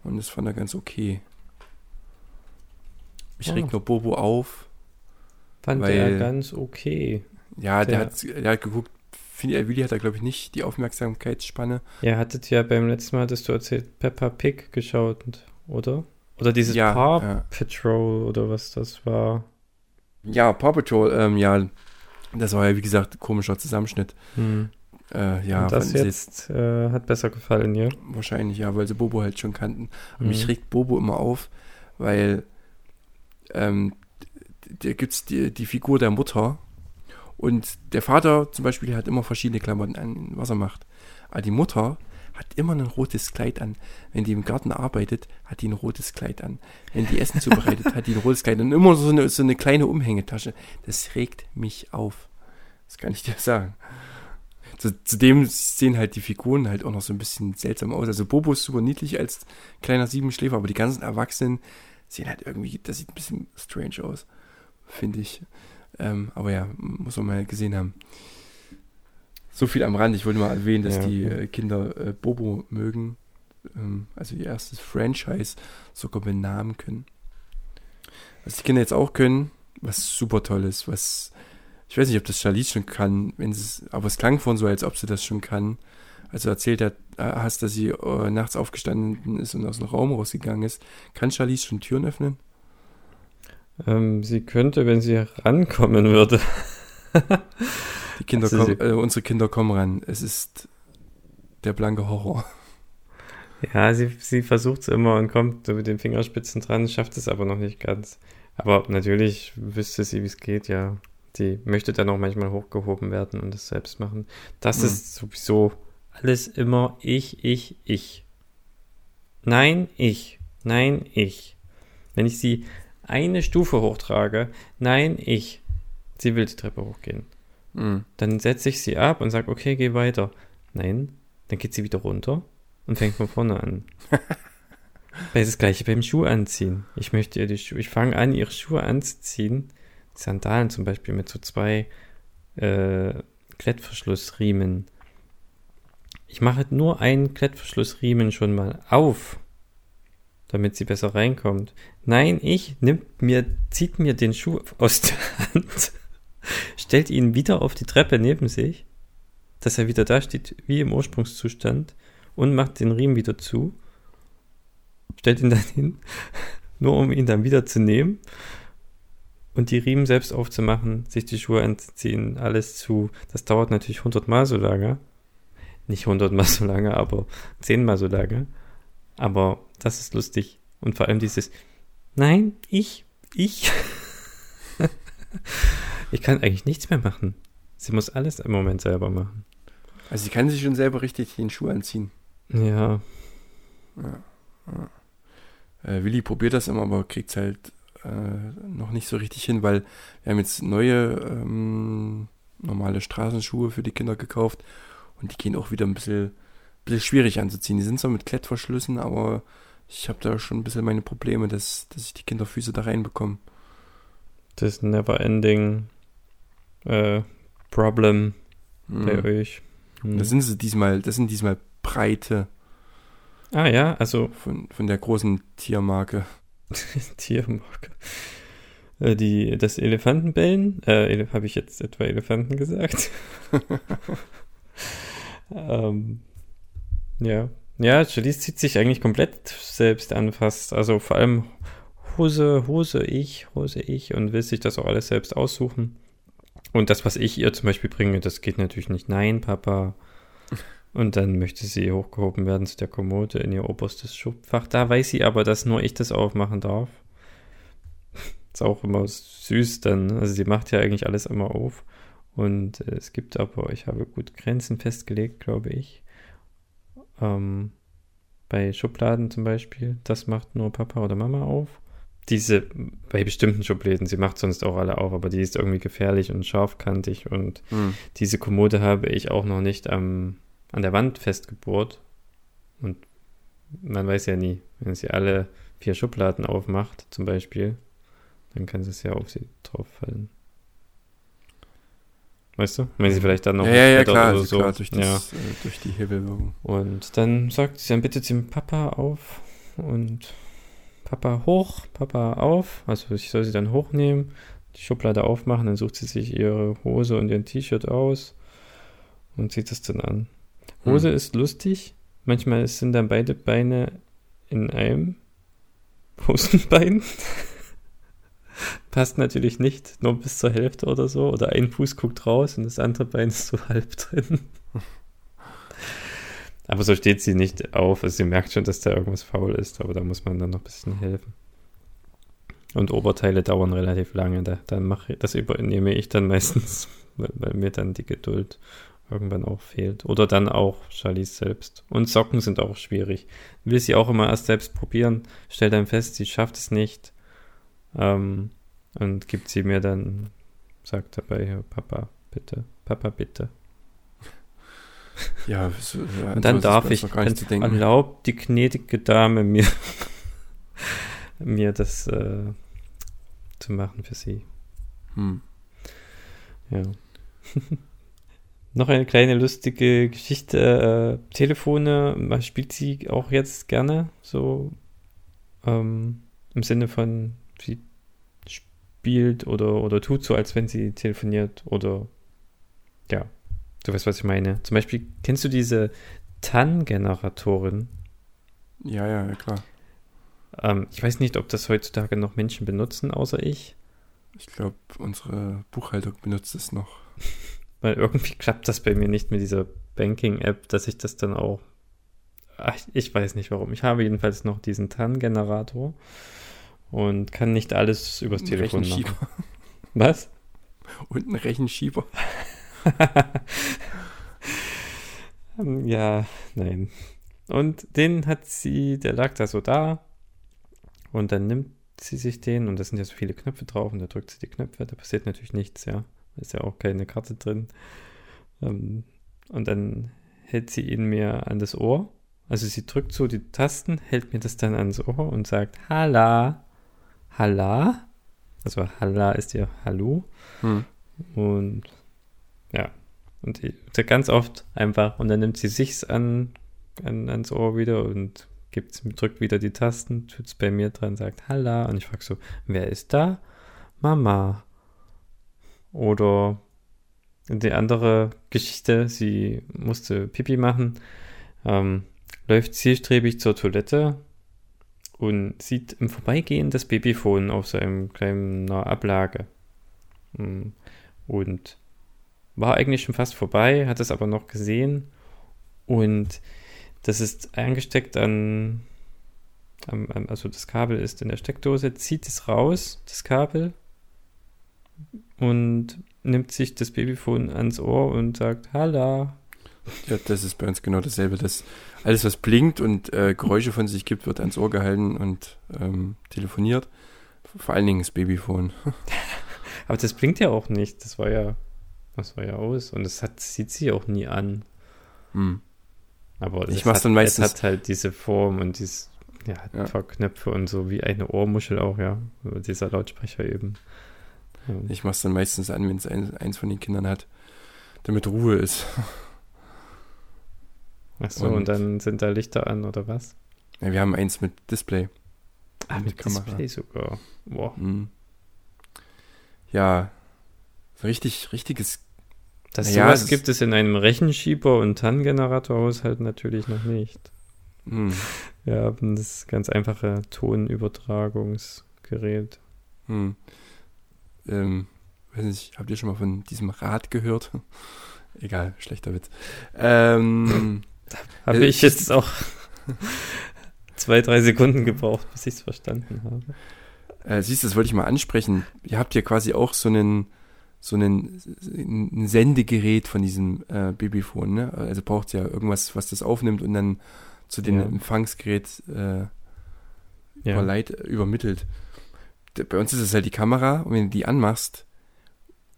Und das fand er ganz okay. Ich reg nur Bobo auf. Fand Weil- er ganz okay. Ja, der, Der- hat, der hat geguckt. Finny äh, Willi hat da, glaube ich, nicht die Aufmerksamkeitsspanne. Ihr hattet ja beim letzten Mal, hattest du erzählt, Peppa Pig geschaut, oder? Oder dieses Ja, Paw ja. Patrol oder was das war. Ja, Paw Patrol, ähm, ja, das war ja, wie gesagt, ein komischer Zusammenschnitt. Hm. Äh, ja, Und das jetzt äh, hat besser gefallen, ja? Wahrscheinlich, ja, weil sie Bobo halt schon kannten. Und mich Mhm. regt Bobo immer auf, weil ähm, da gibt es die, die Figur der Mutter und der Vater zum Beispiel hat immer verschiedene Klamotten an, was er macht. Aber die Mutter hat immer ein rotes Kleid an. Wenn die im Garten arbeitet, hat die ein rotes Kleid an. Wenn die Essen zubereitet, (laughs) hat die ein rotes Kleid an. Und immer so eine, so eine kleine Umhängetasche. Das regt mich auf. Das kann ich dir sagen. Zu, zudem sehen halt die Figuren halt auch noch so ein bisschen seltsam aus. Also Bobo ist super niedlich als kleiner Siebenschläfer, aber die ganzen Erwachsenen sehen halt irgendwie, das sieht ein bisschen strange aus, finde ich. Ähm, aber ja, muss man mal gesehen haben. So viel am Rand. Ich wollte mal erwähnen, dass Ja, die äh, Kinder äh, Bobo mögen. Ähm, also ihr erstes Franchise sogar benamen können. Was die Kinder jetzt auch können, was super toll ist, was ich weiß nicht, ob das Charlize schon kann, wenn sie aber es klang von so, als ob sie das schon kann. Also erzählt hat, äh, hast, dass sie äh, nachts aufgestanden ist und aus dem Raum rausgegangen ist. Kann Charlize schon Türen öffnen? Ähm, sie könnte, wenn sie rankommen würde. (laughs) Die Kinder Also kommen, äh, unsere Kinder kommen ran. Es ist der blanke Horror. Ja, sie, sie versucht es immer und kommt so mit den Fingerspitzen dran, schafft es aber noch nicht ganz. Aber natürlich wüsste sie, wie es geht, ja. Sie möchte dann auch manchmal hochgehoben werden und es selbst machen. Das Mhm. ist sowieso alles immer ich, ich, ich. Nein, ich. Nein, ich. Wenn ich sie eine Stufe hochtrage, nein, ich. Sie will die Treppe hochgehen. Mhm. Dann setze ich sie ab und sage, okay, geh weiter. Nein, dann geht sie wieder runter und fängt von vorne an. (laughs) Das gleiche beim Schuh anziehen. Ich möchte ihr die Schuhe, ich fange an, ihre Schuhe anzuziehen. Sandalen zum Beispiel mit so zwei äh, Klettverschlussriemen. Ich mache nur einen Klettverschlussriemen schon mal auf, damit sie besser reinkommt. Nein, ich nimmt mir, zieht mir den Schuh aus der Hand, (laughs) stellt ihn wieder auf die Treppe neben sich, dass er wieder da steht, wie im Ursprungszustand, und macht den Riemen wieder zu, stellt ihn dann hin, (laughs) nur um ihn dann wieder zu nehmen und die Riemen selbst aufzumachen, sich die Schuhe anzuziehen, alles zu. Das dauert natürlich hundertmal so lange. Nicht hundertmal so lange, aber zehnmal so lange. Aber das ist lustig. Und vor allem dieses, nein, ich, ich. (laughs) ich kann eigentlich nichts mehr machen. Sie muss alles im Moment selber machen. Also sie kann sich schon selber richtig den Schuh anziehen. Ja, Äh, Willi probiert das immer, aber kriegt es halt äh, noch nicht so richtig hin, weil wir haben jetzt neue ähm, normale Straßenschuhe für die Kinder gekauft und die gehen auch wieder ein bisschen, bisschen schwierig anzuziehen. Die sind zwar mit Klettverschlüssen, aber ich habe da schon ein bisschen meine Probleme, dass, dass ich die Kinderfüße da reinbekomme. das Never-Ending äh, Problem bei Mhm. euch. Hm. Das sind sie diesmal, das sind diesmal breite ah ja, also von, von der großen Tiermarke. (laughs) Tiermarke. Äh, Die, das Elefantenbellen, äh, Ele habe ich jetzt etwa Elefanten gesagt? (laughs) ähm, ja. Ja, Jalice zieht sich eigentlich komplett selbst an fast. Also vor allem Hose, Hose ich, Hose ich und will sich das auch alles selbst aussuchen. Und das, was ich ihr zum Beispiel bringe, das geht natürlich nicht. Nein, Papa. Und dann möchte sie hochgehoben werden zu der Kommode in ihr oberstes Schubfach. Da weiß sie aber, dass nur ich das aufmachen darf. (laughs) Ist auch immer süß dann. Also sie macht ja eigentlich alles immer auf. Und äh, es gibt aber, ich habe gut Grenzen festgelegt, glaube ich. Ähm, bei Schubladen zum Beispiel, das macht nur Papa oder Mama auf. Diese, bei bestimmten Schubläden, sie macht sonst auch alle auf, aber die ist irgendwie gefährlich und scharfkantig und Hm. diese Kommode habe ich auch noch nicht am, an der Wand festgebohrt. Und man weiß ja nie, wenn sie alle vier Schubladen aufmacht, zum Beispiel, dann kann es ja auf sie drauf fallen. Weißt du? Wenn sie vielleicht dann noch ja, ja, ja, klar, oder so. klar durch, ja. das, äh, durch die Hebelwirkung. Und dann sagt sie, dann bittet sie Papa auf und Papa hoch, Papa auf. Also ich soll sie dann hochnehmen, die Schublade aufmachen, dann sucht sie sich ihre Hose und ihr T-Shirt aus und zieht es dann an. Hose Hm. ist lustig. Manchmal sind dann beide Beine in einem (laughs) Hosenbein. Passt natürlich nicht, nur bis zur Hälfte oder so. Oder ein Fuß guckt raus und das andere Bein ist so (laughs) halb drin. Aber so steht sie nicht auf. Also sie merkt schon, dass da irgendwas faul ist, aber da muss man dann noch ein bisschen helfen. Und Oberteile dauern relativ lange. Da, dann mache das übernehme ich dann meistens, (laughs) weil, weil mir dann die Geduld irgendwann auch fehlt. Oder dann auch Charlize selbst. Und Socken sind auch schwierig. Will sie auch immer erst selbst probieren, stellt dann fest, sie schafft es nicht. Ähm, und gibt sie mir dann, sagt dabei, Papa, bitte, Papa, bitte. Ja, so, ja, Und dann darf ich, dann denken. erlaubt die gnädige Dame mir, (laughs) mir das äh, zu machen für sie. Hm. Ja. (laughs) Noch eine kleine lustige Geschichte. Äh, Telefone, man spielt sie auch jetzt gerne so ähm, im Sinne von, sie spielt oder, oder tut so, als wenn sie telefoniert oder ja, du weißt, was ich meine. Zum Beispiel, kennst du diese TAN-Generatorin? Ja, ja, ja, klar. Ähm, ich weiß nicht, ob das heutzutage noch Menschen benutzen, außer ich. Ich glaube, unsere Buchhaltung benutzt es noch. (laughs) Weil irgendwie klappt das bei mir nicht mit dieser Banking-App, dass ich das dann auch ach, ich weiß nicht warum. Ich habe jedenfalls noch diesen TAN-Generator und kann nicht alles übers Telefon machen. (laughs) Was? Und ein Rechenschieber. (laughs) Ja, nein. Und den hat sie, der lag da so da. Und dann nimmt sie sich den und da sind ja so viele Knöpfe drauf und da drückt sie die Knöpfe. Da passiert natürlich nichts, ja. Ist ja auch keine Karte drin. Ähm, und dann hält sie ihn mir an das Ohr. Also sie drückt so die Tasten, hält mir das dann ans Ohr und sagt Halla. Halla. Also Halla ist ja Hallo. Hm. Und ja, und die, ganz oft einfach, und dann nimmt sie sich's an, an ans Ohr wieder und gibt's, drückt wieder die Tasten, tut's bei mir dran, sagt Halla. Und ich frage so, wer ist da? Mama. Oder die andere Geschichte, sie musste Pipi machen, ähm, läuft zielstrebig zur Toilette und sieht im Vorbeigehen das Babyphone auf so einem kleinen Ablage. Mm, Und war eigentlich schon fast vorbei, hat es aber noch gesehen. Und das ist eingesteckt an, am- also das Kabel ist in der Steckdose, zieht es raus, das Kabel und nimmt sich das Babyphone ans Ohr und sagt Halla. Ja, das ist bei uns genau dasselbe. Das, alles, was blinkt und äh, Geräusche von sich gibt, wird ans Ohr gehalten und ähm, telefoniert. Vor allen Dingen das Babyphone. (laughs) Aber das blinkt ja auch nicht, das war ja, das war ja aus und das hat, sieht sie auch nie an. Hm. Aber Ich es mach's hat, dann meistens- Es hat halt diese Form und dieses, ja, Ja. Knöpfe und so wie eine Ohrmuschel auch, ja. Dieser Lautsprecher eben. Ja. Ich mache es dann meistens an, wenn es ein, eins von den Kindern hat, damit Ruhe ist. Ach so, und, und- dann sind da Lichter an oder was? Ja, wir haben eins mit Display. Ah, Mit mit Kamera. Display sogar. Boah. Hm. Ja, so richtig, richtiges. Das Naja, sowas es- gibt es in einem Rechenschieber und TAN-Generator-Haushalt natürlich noch nicht. Hm. Wir haben das ganz einfache Tonübertragungsgerät. Hm. Ähm, weiß nicht, habt ihr schon mal von diesem Rad gehört? (laughs) Egal, schlechter Witz. Ähm, (laughs) Habe Äh, ich jetzt auch (laughs) zwei, drei Sekunden gebraucht, bis ich es verstanden habe. äh, siehst du, das wollte ich mal ansprechen. Ihr habt ja quasi auch so einen, so einen, ein Sendegerät von diesem äh, Babyphone, ne? Also braucht ja irgendwas, was das aufnimmt und dann zu dem Ja. Empfangsgerät äh, Ja. überleit, übermittelt. Bei uns ist es halt die Kamera und wenn du die anmachst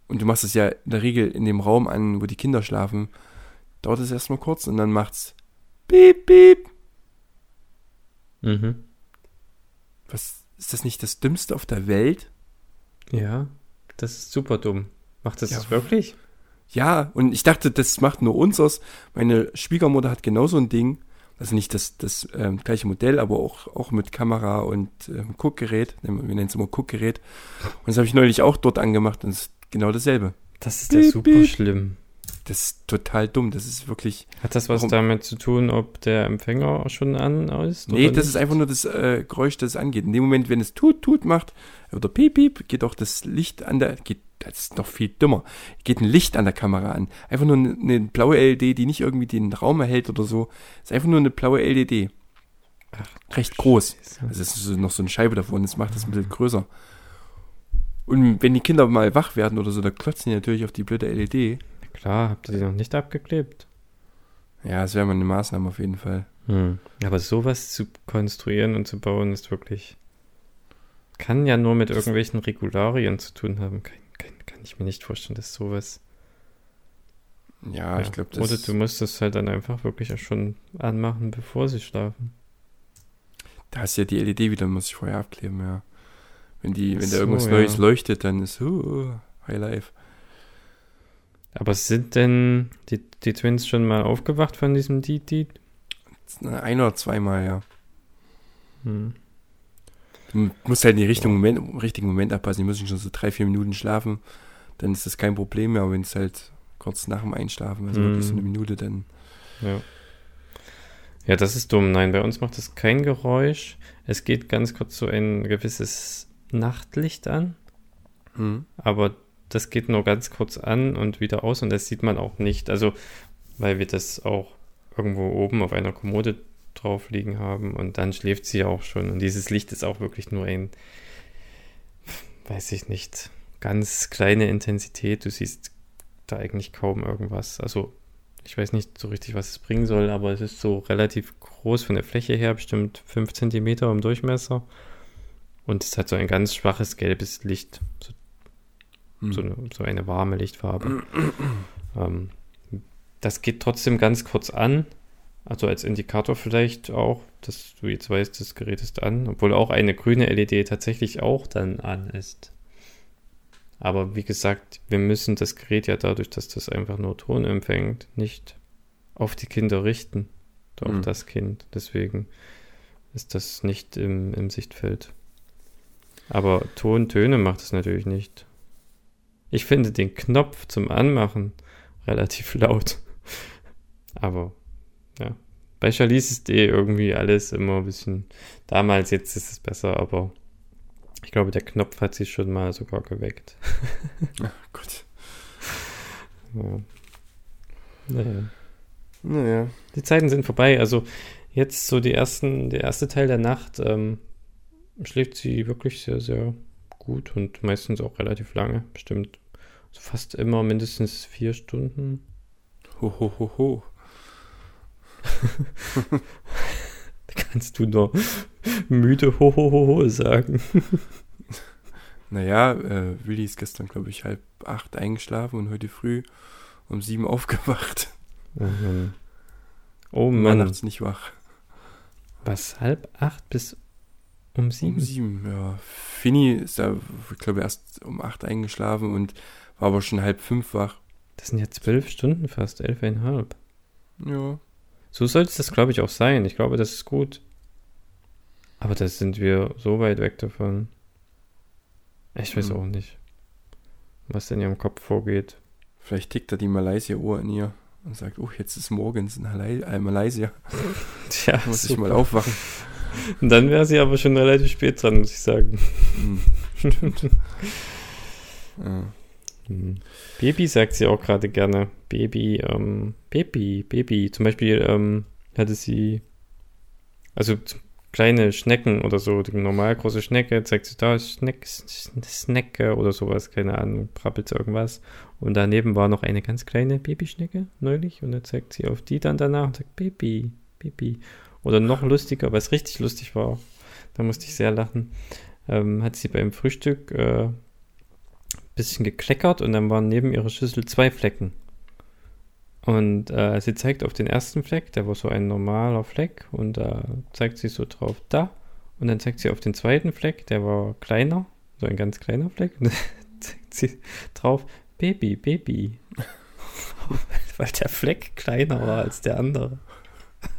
und du machst es ja in der Regel in dem Raum an, wo die Kinder schlafen, dauert es erstmal kurz und dann macht's piep, piep. Mhm. Was ist das nicht das Dümmste auf der Welt? Ja, das ist super dumm. Macht das Ja, das wirklich? Ja, und ich dachte, das macht nur unseres. Meine Schwiegermutter hat genauso ein Ding. Also nicht das, das ähm, gleiche Modell, aber auch, auch mit Kamera und ähm, Guckgerät. Wir nennen es immer Guckgerät. Und das habe ich neulich auch dort angemacht und es ist genau dasselbe. Das ist ja super schlimm. Das ist total dumm. Das ist wirklich. Hat das was Warum- damit zu tun, ob der Empfänger schon an ist? Nee, das nicht? ist einfach nur das äh, Geräusch, das es angeht. In dem Moment, wenn es tut, tut macht, oder piep, piep, geht auch das Licht an der, geht, das ist noch viel dümmer, geht ein Licht an der Kamera an. Einfach nur eine, eine blaue LED, die nicht irgendwie den Raum erhält oder so. ist einfach nur eine blaue LED. Ach, Recht groß. Scheiße. Also es ist noch so eine Scheibe davon, das macht das ein bisschen größer. Und wenn die Kinder mal wach werden oder so, da klotzen die natürlich auf die blöde LED. Klar, habt ihr die noch nicht abgeklebt? Ja, das wäre mal eine Maßnahme auf jeden Fall. Hm. Aber sowas zu konstruieren und zu bauen ist wirklich. Kann ja nur mit irgendwelchen Regularien zu tun haben. Kann, kann, kann ich mir nicht vorstellen, dass sowas. Ja, ich glaube, das Oder du musst das halt dann einfach wirklich auch schon anmachen, bevor sie schlafen. Da ist ja die LED wieder, muss ich vorher abkleben, ja. Wenn die, wenn So, da irgendwas ja. Neues leuchtet, dann ist uh, High Life. Aber sind denn die, die Twins schon mal aufgewacht von diesem Deed Deed? Ein oder zweimal, ja. Hm. Du musst halt in den richtigen Moment, richtigen Moment abpassen. Die müssen schon so drei, vier Minuten schlafen. Dann ist das kein Problem mehr. Aber wenn es halt kurz nach dem Einschlafen, also Mhm. wirklich so eine Minute, dann. Ja. Ja, das ist dumm. Nein, bei uns macht es kein Geräusch. Es geht ganz kurz so ein gewisses Nachtlicht an, Hm. aber das geht nur ganz kurz an und wieder aus und das sieht man auch nicht. Also, weil wir das auch irgendwo oben auf einer Kommode drauf liegen haben und dann schläft sie auch schon. Und dieses Licht ist auch wirklich nur ein, weiß ich nicht, ganz kleine Intensität. Du siehst da eigentlich kaum irgendwas. Also ich weiß nicht so richtig, was es bringen soll, aber es ist so relativ groß von der Fläche her, bestimmt 5 cm im Durchmesser. Und es hat so ein ganz schwaches gelbes Licht. So, hm. so, eine, so eine, warme Lichtfarbe. ähm, das geht trotzdem ganz kurz an. Also als Indikator vielleicht auch, dass du jetzt weißt, das Gerät ist an, obwohl auch eine grüne LED tatsächlich auch dann an ist. Aber wie gesagt, wir müssen das Gerät ja dadurch, dass das einfach nur Ton empfängt, nicht auf die Kinder richten. Auf mhm. das Kind. Deswegen ist das nicht im, im Sichtfeld. Aber Tontöne macht es natürlich nicht. Ich finde den Knopf zum Anmachen relativ (laughs) laut. Aber ja. Bei Charlize ist eh irgendwie alles immer ein bisschen. Damals, jetzt ist es besser, aber ich glaube, der Knopf hat sich schon mal sogar geweckt. Ach (laughs) Gott. Ja. Naja. Naja. Die Zeiten sind vorbei. Also jetzt so die ersten, der erste Teil der Nacht ähm, schläft sie wirklich sehr, sehr gut und meistens auch relativ lange. Bestimmt fast immer mindestens vier Stunden. Ho, ho, ho, ho. (laughs) kannst du nur müde ho, ho, ho, ho sagen. (laughs) naja, äh, Willi ist gestern, glaube ich, halb acht eingeschlafen und heute früh um sieben (laughs) aufgewacht. Mhm. Oh Mann. Nachts nicht wach. Was, halb acht bis um sieben? Um sieben, ja. Fini ist da, ich glaube, erst um acht eingeschlafen und war aber schon halb fünf wach. Das sind ja zwölf Stunden fast, elfeinhalb. Ja. So sollte es das, glaube ich, auch sein. Ich glaube, das ist gut. Aber da sind wir so weit weg davon. Ich weiß hm. auch nicht, was in ihrem Kopf vorgeht. Vielleicht tickt da die Malaysia-Uhr in ihr und sagt, oh, jetzt ist morgens in äh, Malaysia. (laughs) Tja, muss super. ich mal aufwachen. Und (laughs) dann wäre sie aber schon relativ spät dran, muss ich sagen. Hm, stimmt. (laughs) ja. Hm. Baby sagt sie auch gerade gerne. Baby, ähm, Baby, Baby. Zum Beispiel ähm, hatte sie, also kleine Schnecken oder so, die normal große Schnecke, zeigt sie da, Schneck, Snecke oder sowas, keine Ahnung, prappelt irgendwas. Und daneben war noch eine ganz kleine Babyschnecke neulich und dann zeigt sie auf die dann danach und sagt Baby, Baby. Oder noch lustiger, was richtig lustig war, da musste ich sehr lachen, ähm, hat sie beim Frühstück äh, bisschen gekleckert und dann waren neben ihrer Schüssel zwei Flecken. Und äh, sie zeigt auf den ersten Fleck, der war so ein normaler Fleck, und da äh, zeigt sie so drauf, da. Und dann zeigt sie auf den zweiten Fleck, der war kleiner, so ein ganz kleiner Fleck, (laughs) und dann zeigt sie drauf, Baby, Baby. (laughs) Weil der Fleck kleiner war als der andere. (laughs)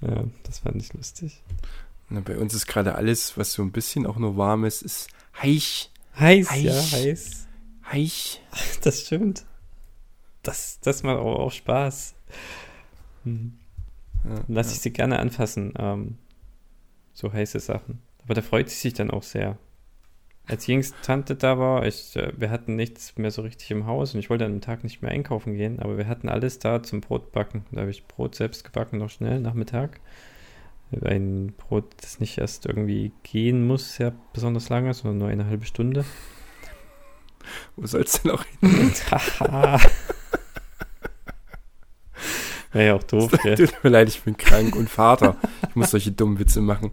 ja, das fand ich lustig. Na, bei uns ist gerade alles, was so ein bisschen auch nur warm ist, ist Heich. Heiß, Heich. ja, heiß. Heich. (laughs) Das stimmt. Das, das macht auch, auch Spaß. Hm. Ja, Lass ja. ich sie gerne anfassen. Ähm, so heiße Sachen. Aber da freut sie sich dann auch sehr. Als jüngste Tante da war, ich, äh, wir hatten nichts mehr so richtig im Haus und ich wollte an dem Tag nicht mehr einkaufen gehen, aber wir hatten alles da zum Brotbacken. Da habe ich Brot selbst gebacken, noch schnell, Nachmittag ein Brot, das nicht erst irgendwie gehen muss, sehr besonders lange, sondern nur eine halbe Stunde. Wo soll es denn auch hin? (laughs) Wäre ja auch doof, gell? Tut mir leid, ich bin krank und Vater. Ich muss solche dummen Witze machen.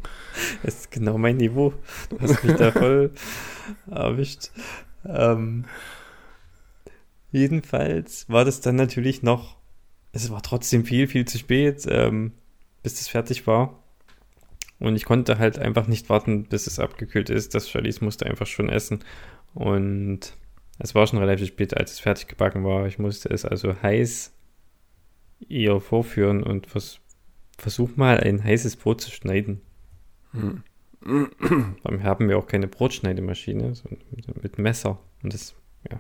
Das ist genau mein Niveau. Du hast mich da voll erwischt. Ähm, jedenfalls war das dann natürlich noch, es war trotzdem viel, viel zu spät, ähm, bis das fertig war. Und ich konnte halt einfach nicht warten, bis es abgekühlt ist. Das Charlize musste einfach schon essen. Und es war schon relativ spät, als es fertig gebacken war. Ich musste es also heiß ihr vorführen und vers versuch mal ein heißes Brot zu schneiden. Hm. Dann haben wir auch keine Brotschneidemaschine, sondern mit Messer. Und das, ja,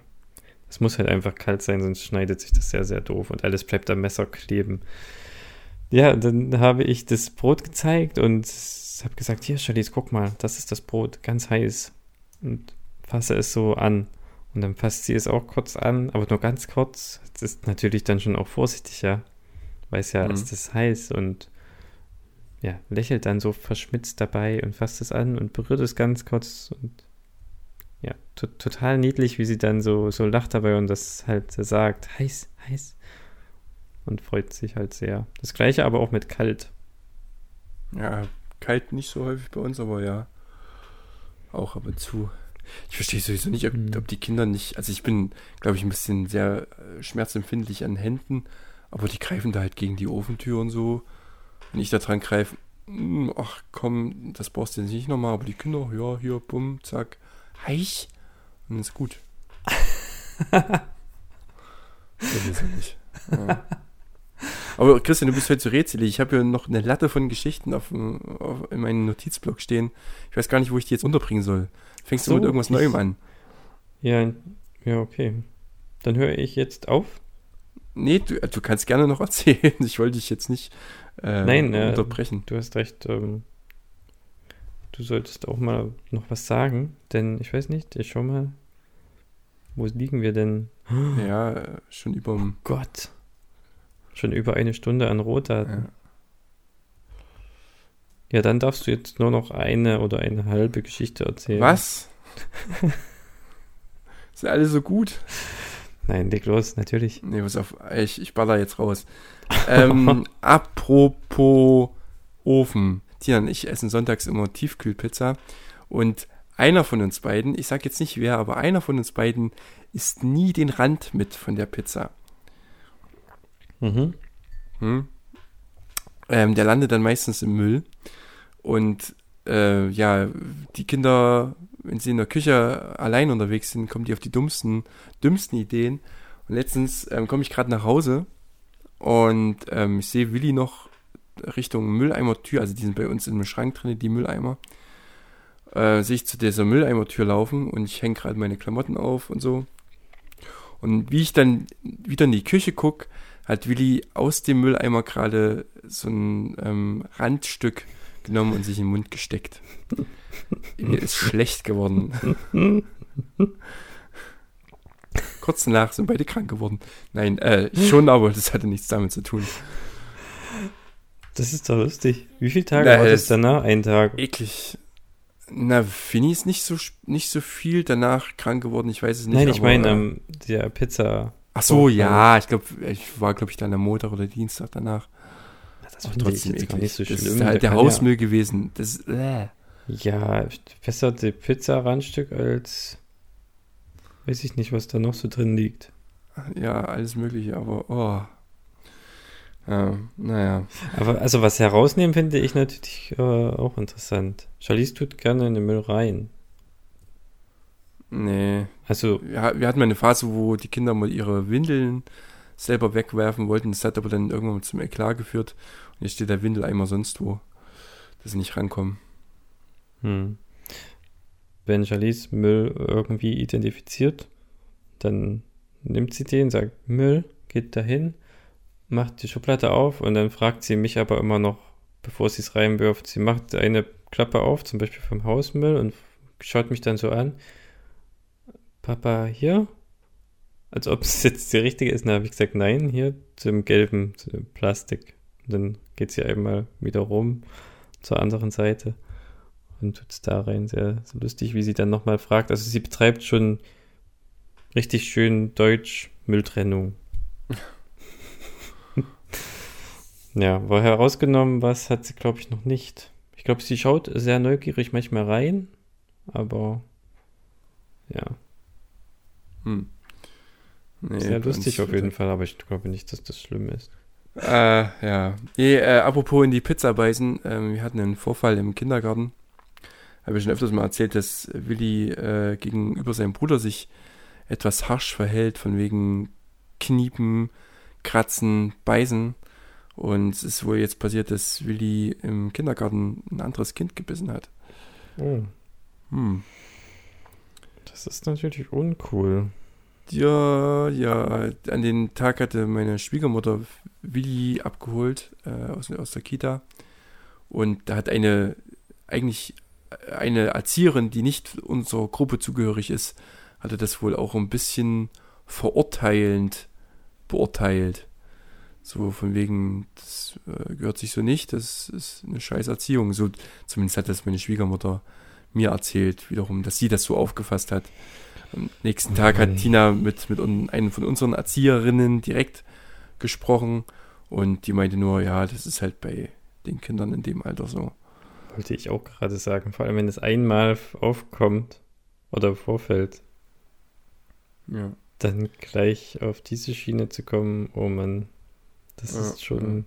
das muss halt einfach kalt sein, sonst schneidet sich das sehr, sehr doof und alles bleibt am Messer kleben. Ja, dann habe ich das Brot gezeigt und habe gesagt, hier, Charlize, guck mal, das ist das Brot, ganz heiß. Und fasse es so an. Und dann fasst sie es auch kurz an, aber nur ganz kurz. Das ist natürlich dann schon auch vorsichtig, ja. weiß ja, Mhm. was das heißt und ja, lächelt dann so verschmitzt dabei und fasst es an und berührt es ganz kurz und ja, to total niedlich, wie sie dann so, so lacht dabei und das halt sagt, heiß, heiß und freut sich halt sehr. Das gleiche aber auch mit kalt. Ja, kalt nicht so häufig bei uns, aber ja. Auch ab und zu. Ich verstehe sowieso nicht, ob, Hm. ob die Kinder nicht. Also ich bin, glaube ich, ein bisschen sehr äh, schmerzempfindlich an Händen, aber die greifen da halt gegen die Ofentür und so. Wenn ich da dran greife, mm, ach komm, das brauchst du jetzt nicht nochmal, aber die Kinder, ja, hier, bumm, zack, heich. Und ist gut. (laughs) Das ist nicht. Ja. Aber Christian, du bist heute so rätselig. Ich habe hier noch eine Latte von Geschichten auf, auf, in meinem Notizblock stehen. Ich weiß gar nicht, wo ich die jetzt unterbringen soll. Fängst So, du mit irgendwas ich- Neuem an? Ja, ja, okay. Dann höre ich jetzt auf. Nee, du, du kannst gerne noch (laughs) erzählen. Ich wollte dich jetzt nicht äh, Nein, äh, unterbrechen. Du hast recht. Ähm, du solltest auch mal noch was sagen, denn ich weiß nicht, ich schau mal. Wo liegen wir denn? Ja, schon über Gott. Schon über eine Stunde an Rohdaten. ja. Ja, dann darfst du jetzt nur noch eine oder eine halbe Geschichte erzählen. Was? (laughs) Sind alle so gut? Nein, leg los, natürlich. Nee, was auf. Ich, ich baller jetzt raus. (laughs) Ähm, apropos Ofen. Tina und ich essen sonntags immer Tiefkühlpizza. Und einer von uns beiden, ich sag jetzt nicht wer, aber einer von uns beiden isst nie den Rand mit von der Pizza. Mhm. Hm? Ähm, der landet dann meistens im Müll. Und äh, ja, die Kinder, wenn sie in der Küche allein unterwegs sind, kommen die auf die dummsten, dümmsten Ideen. Und letztens ähm, komme ich gerade nach Hause und ähm, ich sehe Willi noch Richtung Mülleimertür, also die sind bei uns im Schrank drin, die Mülleimer. Äh, sehe ich zu dieser Mülleimertür laufen und ich hänge gerade meine Klamotten auf und so. Und wie ich dann wieder in die Küche gucke, hat Willi aus dem Mülleimer gerade so ein ähm, Randstück genommen und sich in den Mund gesteckt. (laughs) Mir ist schlecht geworden. Kurz danach sind beide krank geworden. Nein, äh, schon, aber das hatte nichts damit zu tun. Das ist doch lustig. Wie viele Tage Na, war das danach? Ein Tag. Eklig. Na, Finny ist nicht so, nicht so viel danach krank geworden, ich weiß es nicht. Nein, ich aber, meine, äh, ähm, der Pizza. Ach so, Oh, ja, ich glaube, ich war, glaube ich, dann am Montag oder Dienstag danach. Das finde ich jetzt gar nicht so das schlimm. ist halt der Hausmüll gewesen. Das äh. Ja, ja besser die Pizza-Randstück als. Weiß ich nicht, was da noch so drin liegt. Ja, alles Mögliche, aber oh. Ja, naja. Aber also was herausnehmen finde ich natürlich äh, auch interessant. Charlize tut gerne in den Müll rein. Nee. Also, Wir, wir hatten mal eine Phase, wo die Kinder mal ihre Windeln selber wegwerfen wollten. Das hat aber dann irgendwann zum Eklat geführt. Und jetzt steht der Windeleimer sonst wo, dass sie nicht rankommen. hm. wenn Charlize Müll irgendwie identifiziert, dann nimmt sie den, sagt Müll, geht dahin, macht die Schublade auf und dann fragt sie mich aber immer noch, bevor sie es reinwirft, sie macht eine Klappe auf, zum Beispiel vom Hausmüll und schaut mich dann so an, Papa, hier? Als ob es jetzt die richtige ist. Dann habe ich gesagt, nein, hier zum gelben zum Plastik. Und dann geht sie einmal wieder rum zur anderen Seite und tut es da rein. Sehr, sehr lustig, wie sie dann nochmal fragt. Also sie betreibt schon richtig schön Deutsch Mülltrennung. (laughs) ja, war herausgenommen, was hat sie, glaube ich, noch nicht. Ich glaube, sie schaut sehr neugierig manchmal rein, aber ja, Hm. Nee, sehr lustig auf jeden Fall, aber ich glaube nicht, dass das schlimm ist. Äh, ja. Nee, äh, apropos in die Pizza beißen, ähm, wir hatten einen Vorfall im Kindergarten. Habe ich schon öfters mal erzählt, dass Willi äh, gegenüber seinem Bruder sich etwas harsch verhält, von wegen Kniepen, Kratzen, Beißen. Und es ist wohl jetzt passiert, dass Willi im Kindergarten ein anderes Kind gebissen hat. Oh, Hm. Das ist natürlich uncool. Ja, ja, an den Tag hatte meine Schwiegermutter Willi abgeholt äh, aus, aus der Kita. Und da hat eine, eigentlich eine Erzieherin, die nicht unserer Gruppe zugehörig ist, hatte das wohl auch ein bisschen verurteilend beurteilt. So von wegen, das äh, gehört sich so nicht, das ist eine scheiß Erziehung. So, zumindest hat das meine Schwiegermutter mir erzählt, wiederum, dass sie das so aufgefasst hat. Am nächsten Tag hat Mann. Tina mit, mit einem von unseren Erzieherinnen direkt gesprochen und die meinte nur, ja, das ist halt bei den Kindern in dem Alter so. Wollte ich auch gerade sagen. Vor allem, wenn es einmal aufkommt oder vorfällt, Ja. dann gleich auf diese Schiene zu kommen, oh Mann, das Ja, ist schon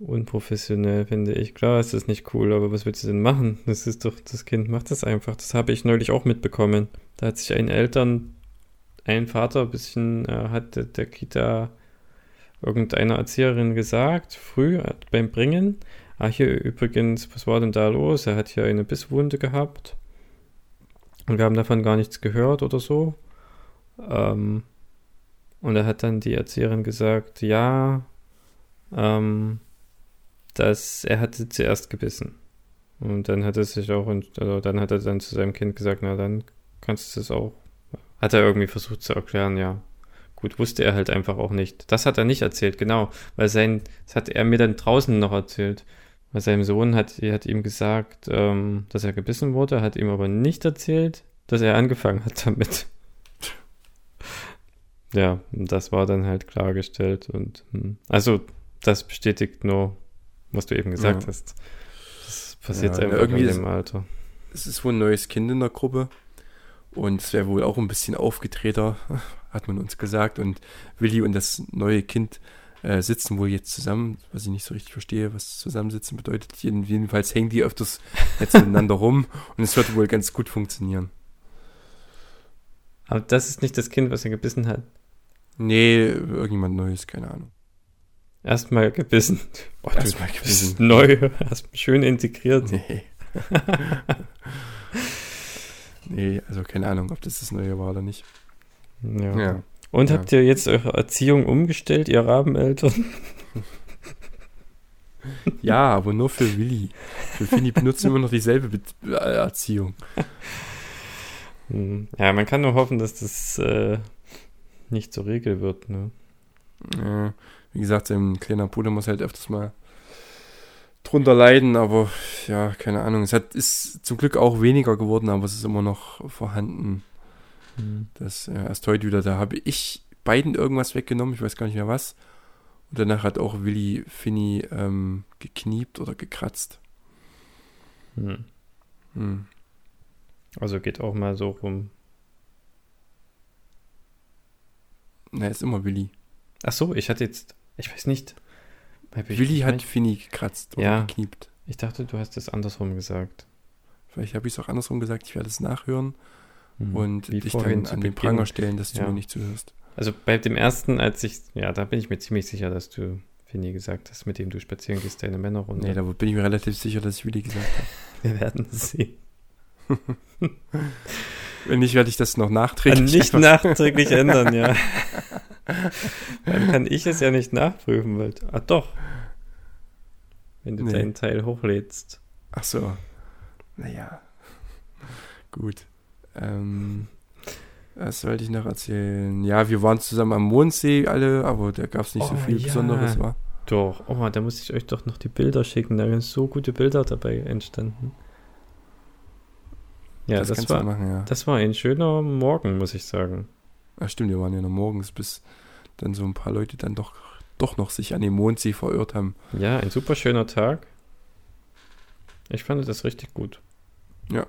unprofessionell, finde ich. Klar ist das nicht cool, aber was willst du denn machen? Das ist doch, das Kind macht das einfach. Das habe ich neulich auch mitbekommen. Da hat sich ein Eltern, ein Vater ein bisschen, äh, hat der, der Kita irgendeiner Erzieherin gesagt, früh äh, beim Bringen, ah, hier übrigens, was war denn da los? Er hat hier eine Bisswunde gehabt. Und wir haben davon gar nichts gehört oder so. Ähm, und da hat dann die Erzieherin gesagt, ja, ähm, dass er hatte zuerst gebissen. Und dann hat er sich auch, also dann hat er dann zu seinem Kind gesagt, na dann kannst du es auch. Hat er irgendwie versucht zu erklären, ja. Gut, wusste er halt einfach auch nicht. Das hat er nicht erzählt, genau. Weil sein, das hat er mir dann draußen noch erzählt. Weil sein Sohn hat, hat ihm gesagt, ähm, dass er gebissen wurde, hat ihm aber nicht erzählt, dass er angefangen hat damit. Ja, das war dann halt klargestellt und hm. also das bestätigt nur, was du eben gesagt Ja. hast. Das passiert Ja, einfach irgendwie in dem Alter. Es ist wohl ein neues Kind in der Gruppe und es wäre wohl auch ein bisschen aufgetreter, (laughs) hat man uns gesagt. Und Willi und das neue Kind äh, sitzen wohl jetzt zusammen, was ich nicht so richtig verstehe, was zusammensitzen bedeutet. Jeden, jedenfalls hängen die öfters jetzt (laughs) miteinander rum und es sollte wohl ganz gut funktionieren. Aber das ist nicht das Kind, was er gebissen hat. Nee, irgendjemand Neues, keine Ahnung. Erstmal gebissen. (laughs) Oh, Erstmal du gebissen. bist neu, (laughs) hast schön integriert. Nee. (laughs) nee, also keine Ahnung, ob das das Neue war oder nicht. Ja. Ja. Und Ja. habt ihr jetzt eure Erziehung umgestellt, ihr Rabeneltern? Ja, aber nur für Willi. Für Fini benutzen immer noch dieselbe Bet äh, Erziehung. Hm. Ja, man kann nur hoffen, dass das äh, nicht zur Regel wird, ne? Ja, wie gesagt, sein kleiner Bruder muss halt öfters mal drunter leiden, aber ja, keine Ahnung. Es hat, ist zum Glück auch weniger geworden, aber es ist immer noch vorhanden. Hm. Das ja, erst heute wieder, da habe ich beiden irgendwas weggenommen, ich weiß gar nicht mehr was. Und danach hat auch Willi Finny ähm, gekniept oder gekratzt. Hm. Hm. Also geht auch mal so rum. Na, ist immer Willi. Ach so, ich hatte jetzt, ich weiß nicht. Ich- Willi hat Finny gekratzt oder Ja. gekniept. Ich dachte, du hast es andersrum gesagt. Vielleicht habe ich es auch andersrum gesagt, ich werde es nachhören Hm. und Wie dich dann zu an den. Pranger stellen, dass du Ja. mir nicht zuhörst. Also bei dem ersten, als ich, ja, da bin ich mir ziemlich sicher, dass du Finny gesagt hast, mit dem du spazieren gehst, deine Männerrunde. Nee, da bin ich mir relativ sicher, dass ich Willi gesagt habe. (laughs) Wir werden sehen. Wenn nicht, werde ich das noch nachträglich. nicht einfach- nachträglich ändern, ja. (laughs) (laughs) Dann kann ich es ja nicht nachprüfen, weil, ah doch. Wenn du Nee. deinen Teil hochlädst. Ach so. Naja. Gut. Ähm, was wollte ich noch erzählen? Ja, wir waren zusammen am Mondsee alle, aber da gab es nicht so Oh, viel ja. Besonderes, war. Doch, oh, da muss ich euch doch noch die Bilder schicken. Da sind so gute Bilder dabei entstanden. Ja, das, du war, machen, ja. das war ein schöner Morgen, muss ich sagen. Ach stimmt, wir waren ja noch morgens, bis dann so ein paar Leute dann doch, doch noch sich an den Mondsee verirrt haben. Ja, ein super schöner Tag. Ich fand das richtig gut. Ja.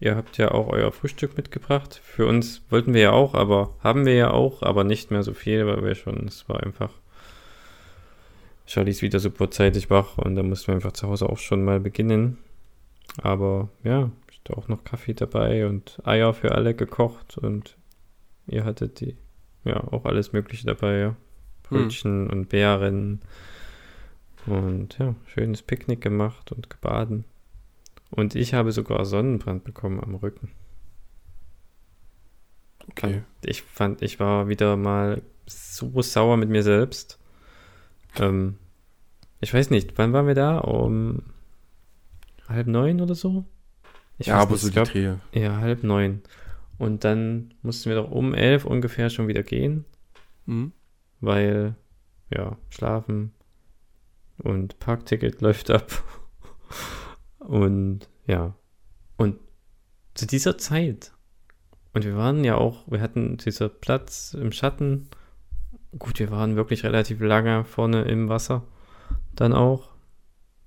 Ihr habt ja auch euer Frühstück mitgebracht. Für uns wollten wir ja auch, aber haben wir ja auch, aber nicht mehr so viel, weil wir schon, es war einfach. Charlie ist wieder super zeitig wach und da mussten wir einfach zu Hause auch schon mal beginnen. Aber ja, ist da auch noch Kaffee dabei und Eier für alle gekocht und ihr hattet die, ja, auch alles Mögliche dabei, ja. Brötchen und Beeren. Und ja, schönes Picknick gemacht und gebaden. Und ich habe sogar Sonnenbrand bekommen am Rücken. Okay. Ich fand, ich war wieder mal so sauer mit mir selbst. Ähm, ich weiß nicht, wann waren wir da? Um halb neun oder so? Ich ja, aber nicht, so die glaub. Ja, halb neun. Und dann mussten wir doch um elf ungefähr schon wieder gehen, Mhm. weil ja, schlafen und Parkticket läuft ab. (laughs) Und ja, und zu dieser Zeit, und wir waren ja auch, wir hatten dieser Platz im Schatten. Gut, wir waren wirklich relativ lange vorne im Wasser, dann auch.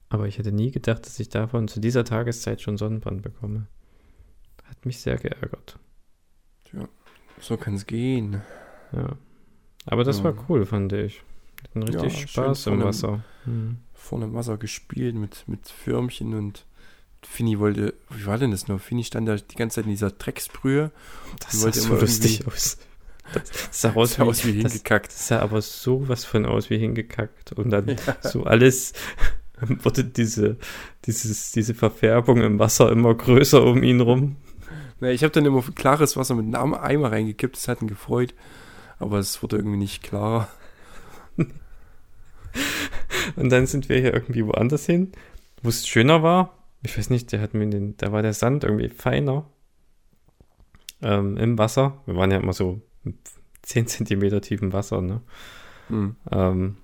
Aber ich hätte nie gedacht, dass ich davon zu dieser Tageszeit schon Sonnenbrand bekomme. Hat mich sehr geärgert. Ja, so kann es gehen. Ja. Aber das Ja. war cool, fand ich. Hatten richtig Ja, Spaß im dem- Wasser. Hm. Vorne im Wasser gespielt mit, mit Förmchen und Fini wollte, wie war denn das noch? Fini stand da die ganze Zeit in dieser Drecksbrühe. Das sah so lustig aus. Das sah aus, (laughs) Sah aus wie das, hingekackt. das sah aber sowas von aus wie hingekackt. Und dann (laughs) so alles (laughs) wurde diese, dieses, diese Verfärbung im Wasser immer größer um ihn rum. Na, ich habe dann immer klares Wasser mit einem Eimer reingekippt, das hat ihn gefreut. Aber es wurde irgendwie nicht klarer. (laughs) Und dann sind wir hier irgendwie woanders hin, wo es schöner war. Ich weiß nicht, der hat mir den, da war der Sand irgendwie feiner ähm, im Wasser. Wir waren ja immer so 10 Zentimeter tief im Wasser, ne? Hm. Ähm,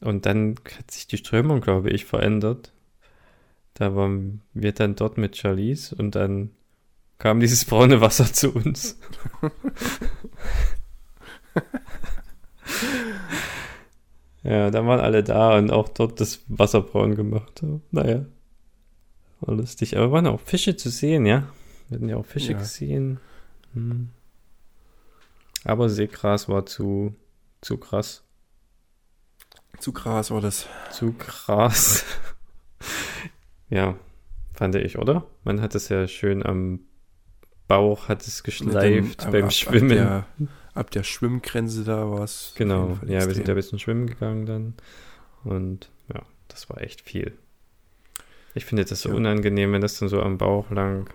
und dann hat sich die Strömung, glaube ich, verändert. Da waren wir dann dort mit Charlize und dann kam dieses braune Wasser zu uns. (laughs) ja, dann waren alle da und auch dort das Wasser braun gemacht. Naja, war lustig. Aber waren auch Fische zu sehen, ja? Wir hatten ja auch Fische Ja. gesehen. Hm. Aber Seegras war zu, zu krass. Zu krass war das. Zu krass. Ja, fand ich, oder? Man hat es ja schön am Bauch, hat es geschleift Dann, beim ab, Schwimmen. Ab der, ab der Schwimmgrenze da war es. genau, ja, wir sind ja ein bisschen schwimmen gegangen dann. Und ja, das war echt viel. Ich finde das so Ja. unangenehm, wenn das dann so am Bauch lang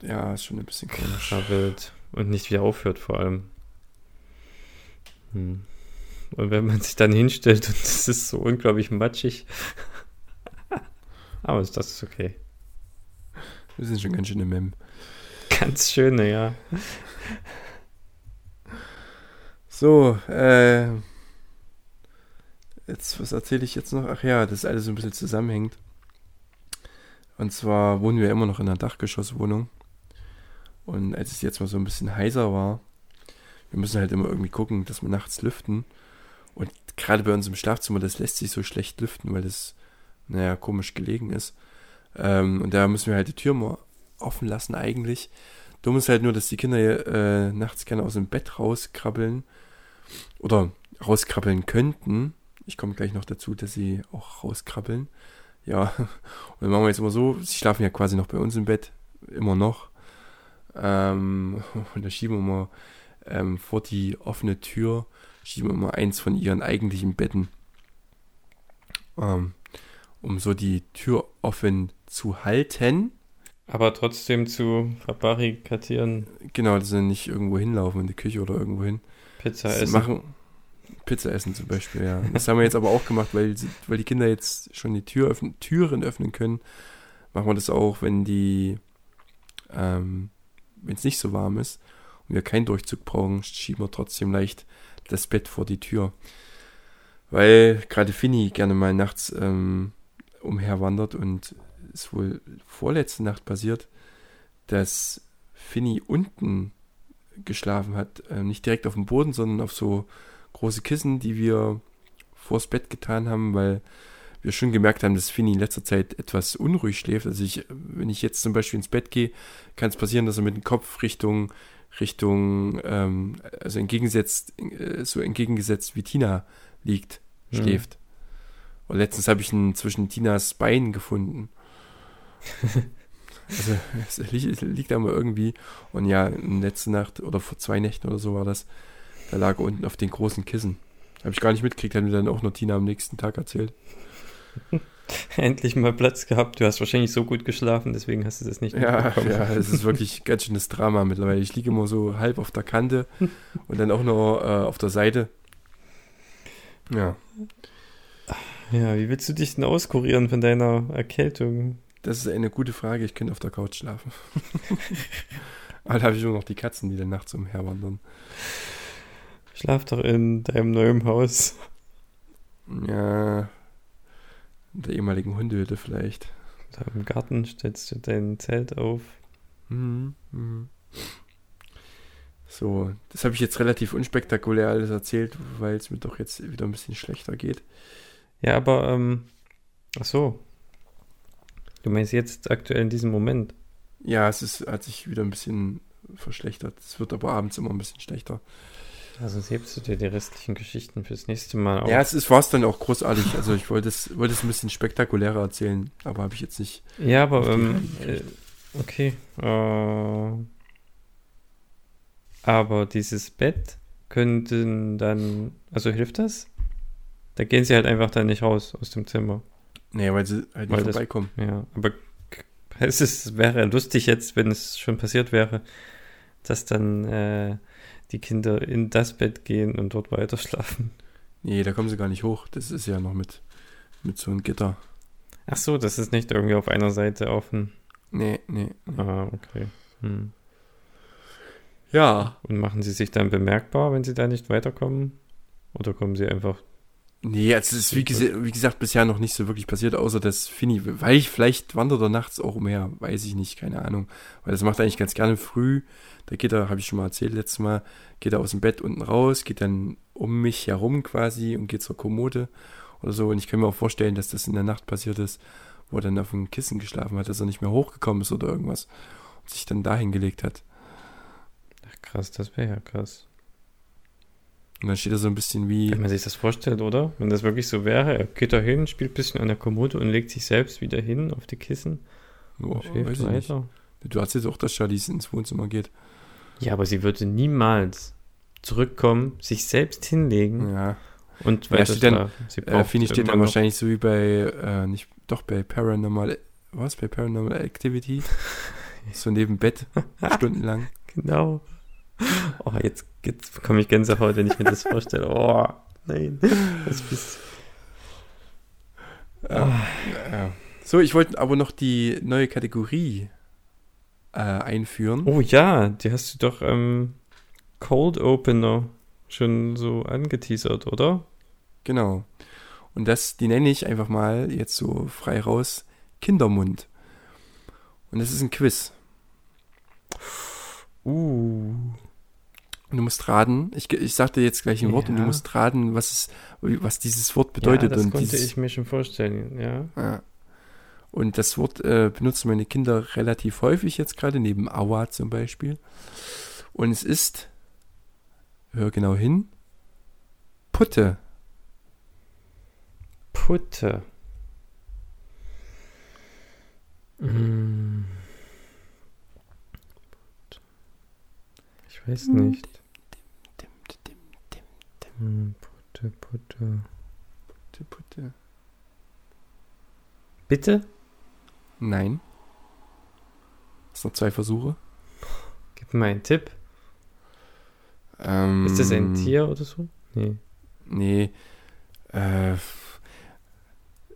Ja, ist schon ein bisschen komisch. und nicht wieder aufhört vor allem. Hm. Und wenn man sich dann hinstellt und (laughs) es ist so unglaublich matschig. Aber ist das ist okay. Wir sind schon ganz schön im Mem. Ganz schöne, ja. So, äh. Jetzt, was erzähle ich jetzt noch? Ach ja, das alles so ein bisschen zusammenhängt. Und zwar wohnen wir immer noch in einer Dachgeschosswohnung. Und als es jetzt mal so ein bisschen heißer war, wir müssen halt immer irgendwie gucken, dass wir nachts lüften. Und gerade bei uns im Schlafzimmer, das lässt sich so schlecht lüften, weil das, naja, komisch gelegen ist. Ähm, und da müssen wir halt die Tür mal offen lassen eigentlich. Dumm ist halt nur, dass die Kinder äh, nachts gerne aus dem Bett rauskrabbeln oder rauskrabbeln könnten. Ich komme gleich noch dazu, dass sie auch rauskrabbeln. Ja, (laughs) und dann machen wir jetzt immer so, sie schlafen ja quasi noch bei uns im Bett, immer noch. Ähm, (laughs) und da schieben wir mal ähm, vor die offene Tür, schieben wir mal eins von ihren eigentlichen Betten, ähm, um so die Tür offen zu halten. Aber trotzdem zu verbarrikadieren, Genau, dass sie nicht irgendwo hinlaufen in die Küche oder irgendwo hin. Pizza Das essen. Machen, Pizza essen zum Beispiel, ja. Das haben wir jetzt aber auch gemacht, weil, weil die Kinder jetzt schon die Tür öffnen, Türen öffnen können. Machen wir das auch, wenn die, ähm, wenn es nicht so warm ist und wir keinen Durchzug brauchen, schieben wir trotzdem leicht das Bett vor die Tür. Weil gerade Finny gerne mal nachts ähm, umherwandert und ist wohl vorletzte Nacht passiert, dass Finny unten geschlafen hat. Äh, nicht direkt auf dem Boden, sondern auf so große Kissen, die wir vors Bett getan haben, weil wir schon gemerkt haben, dass Finny in letzter Zeit etwas unruhig schläft. Also ich, wenn ich jetzt zum Beispiel ins Bett gehe, kann es passieren, dass er mit dem Kopf Richtung, Richtung, ähm, also entgegengesetzt, äh, so entgegengesetzt wie Tina liegt, Mhm. schläft. Und letztens habe ich ihn zwischen Tinas Beinen gefunden. (laughs) also es liegt, liegt aber irgendwie. Und ja, letzte Nacht oder vor zwei Nächten oder so war das, da lag er unten auf den großen Kissen. Habe ich gar nicht mitgekriegt, hat mir dann auch nur Tina am nächsten Tag erzählt. (laughs) Endlich mal Platz gehabt. Du hast wahrscheinlich so gut geschlafen, deswegen hast du das nicht Ja, ja, es ist wirklich (laughs) ganz schönes Drama mittlerweile. Ich liege immer so halb auf der Kante und dann auch noch äh, auf der Seite. Ja, Ja, wie willst du dich denn auskurieren von deiner Erkältung? das ist eine gute Frage. Ich könnte auf der Couch schlafen. (laughs) Aber da habe ich nur noch die Katzen, die dann nachts umherwandern. Schlaf doch in deinem neuen Haus. Ja, in der ehemaligen Hundehütte vielleicht. Da im Garten stellst du dein Zelt auf. Mhm. Mhm. So, das habe ich jetzt relativ unspektakulär alles erzählt, weil es mir doch jetzt wieder ein bisschen schlechter geht. Ja, aber, ähm, ach so. Du meinst jetzt aktuell in diesem Moment? Ja, es ist, hat sich wieder ein bisschen verschlechtert. Es wird aber abends immer ein bisschen schlechter. Also hebst du dir die restlichen Geschichten fürs nächste Mal auf. Ja, es war es dann auch großartig. Also ich wollte es, wollte es ein bisschen spektakulärer erzählen, aber habe ich jetzt nicht. Ja, aber ähm, äh, okay. Äh, aber dieses Bett könnten dann, also hilft das? Da gehen sie halt einfach dann nicht raus aus dem Zimmer. Nee, weil sie halt nicht Weil das- vorbeikommen. Ja, aber (laughs) es ist, wäre lustig jetzt, wenn es schon passiert wäre, dass dann äh, die Kinder in das Bett gehen und dort weiter schlafen. Nee, da kommen sie gar nicht hoch. Das ist ja noch mit, mit so einem Gitter. Ach so, das ist nicht irgendwie auf einer Seite offen. Nee, nee. Ah, okay. Hm. Ja. Und machen sie sich dann bemerkbar, wenn sie da nicht weiterkommen? Oder kommen sie einfach Nee, also es ist wie, wie gesagt bisher noch nicht so wirklich passiert, außer dass Fini, weil ich vielleicht wandert er nachts auch umher, weiß ich nicht, keine Ahnung. Weil das macht er eigentlich ganz gerne früh. Da geht er, habe ich schon mal erzählt letztes Mal, geht er aus dem Bett unten raus, geht dann um mich herum quasi und geht zur Kommode oder so. Und ich kann mir auch vorstellen, dass das in der Nacht passiert ist, wo er dann auf dem Kissen geschlafen hat, dass er nicht mehr hochgekommen ist oder irgendwas und sich dann da hingelegt hat. Ach krass, das wäre ja krass. Und dann steht er so ein bisschen wie, Wenn man sich das vorstellt, oder? Wenn das wirklich so wäre, er geht da hin, spielt ein bisschen an der Kommode und legt sich selbst wieder hin auf die Kissen oh, schläft ich nicht. weiter. Du erzählst auch, dass Charlize ins Wohnzimmer geht. Ja, aber sie würde niemals zurückkommen, sich selbst hinlegen Ja. und Ja, weiter steht dann- schlafen. Sie Äh, Fini steht dann noch- wahrscheinlich so wie bei, äh, nicht, doch bei Paranormal, was, bei Paranormal Activity? (laughs) so neben Bett, stundenlang. Genau. (laughs) Oh, jetzt, jetzt bekomme ich Gänsehaut, wenn ich mir das vorstelle. Oh, nein. Das bist Ja. Ja. So, ich wollte aber noch die neue Kategorie äh, einführen. Oh ja, die hast du doch ähm, Cold Opener schon so angeteasert, oder? Genau. Und das, die nenne ich einfach mal jetzt so frei raus Kindermund. Und das ist ein Quiz. Uh. Und du musst raten, ich, ich sag dir jetzt gleich ein Wort und du Ja. musst raten, was, es, was dieses Wort bedeutet. ja, das und konnte dieses, ich mir schon vorstellen, ja. Ja. Und das Wort äh, benutzen meine Kinder relativ häufig jetzt gerade, neben Aua zum Beispiel. Und es ist, hör genau hin, Putte. Putte. Mm. Ich weiß nicht. Putte, Putte. Putte, Putte. Bitte? Nein. Hast noch zwei Versuche. Gib mir einen Tipp. Ähm, Ist das ein Tier oder so? Nee. Nee. Äh,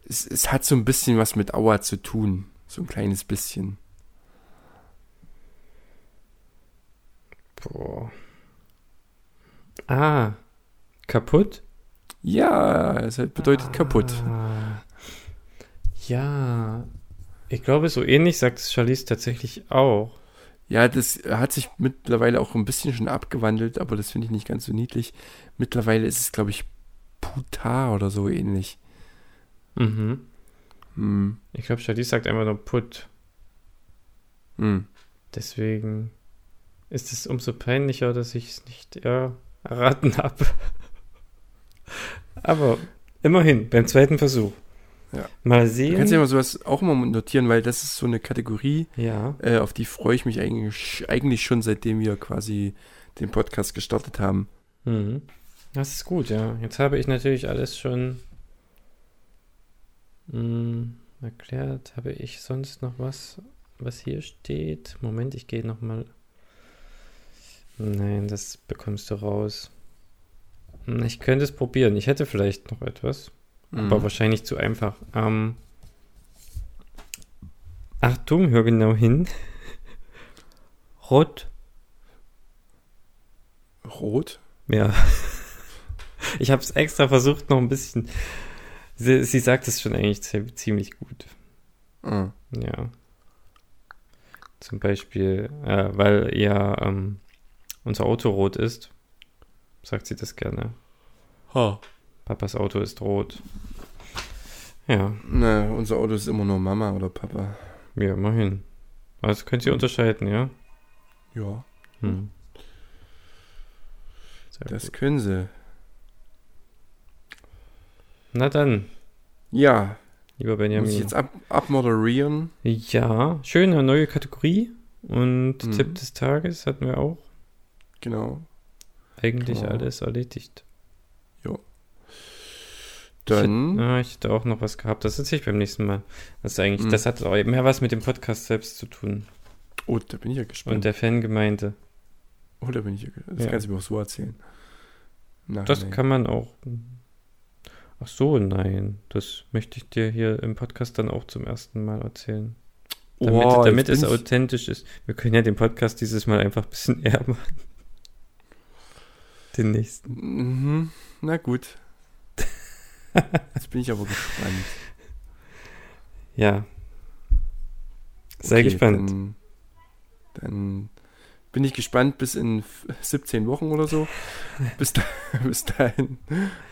es, es hat so ein bisschen was mit Aua zu tun. So ein kleines bisschen. Boah. Ah. Kaputt? Ja, es halt bedeutet kaputt. Ah. Ja. Ich glaube, so ähnlich sagt es Charlize tatsächlich auch. Ja, das hat sich mittlerweile auch ein bisschen schon abgewandelt, aber das finde ich nicht ganz so niedlich. Mittlerweile ist es, glaube ich, Putar oder so ähnlich. Mhm. Hm, Ich glaube, Charlize sagt einfach nur Put. hm. Deswegen ist es umso peinlicher, dass ich es nicht erraten habe. Aber immerhin, beim zweiten Versuch. Ja. Mal Du sehen. kannst ja mal sowas auch mal notieren, weil das ist so eine Kategorie, ja. äh, auf die freue ich mich eigentlich, eigentlich schon, seitdem wir quasi den Podcast gestartet haben. Mhm. Das ist gut, ja. Jetzt habe ich natürlich alles schon mh, erklärt. Habe ich sonst noch was, was hier steht? Moment, ich gehe nochmal. Nein, das bekommst du raus. Hm, Ich könnte es probieren. Ich hätte vielleicht noch etwas, Mhm. aber wahrscheinlich zu einfach. Ähm, Achtung, hör genau hin. (laughs) Rot. Rot? Ja. (laughs) Ich habe es extra versucht, noch ein bisschen. Sie, sie sagt es schon eigentlich ziemlich gut. Ah. Ja. Zum Beispiel, äh, weil ja ähm, unser Auto rot ist, sagt sie das gerne. Ha. Papas Auto ist rot. Ja. Na, unser Auto ist immer nur Mama oder Papa. Ja, immerhin. Also könnt ihr unterscheiden, ja? Ja. Hm. Sehr Das gut. können sie. Na dann, Ja. lieber Muss ich Benjamin. jetzt ab abmoderieren? Ja, schöne neue Kategorie. Und Mhm. Tipp des Tages hatten wir auch. Genau. Eigentlich Genau. alles erledigt. Dann. Ich, hätte- ah, ich hätte auch noch was gehabt. Das erzähle ich beim nächsten Mal. Das ist eigentlich, Mhm. das hat auch mehr was mit dem Podcast selbst zu tun. Oh, da bin ich ja gespannt. Und der Fangemeinde. oh, da bin ich ja gespannt. Das Ja. kannst du mir auch so erzählen. Nein, Das nein. kann man auch. Ach so, nein. Das möchte ich dir hier im Podcast dann auch zum ersten Mal erzählen. Damit, Oh, damit es authentisch ist. Wir können ja den Podcast dieses Mal einfach ein bisschen (laughs) eher machen. Den nächsten. Mhm. Na gut. Jetzt bin ich aber gespannt. Ja. Sehr Okay, gespannt. Dann, dann bin ich gespannt bis in f- 17 Wochen oder so. bis, da, (laughs) bis dahin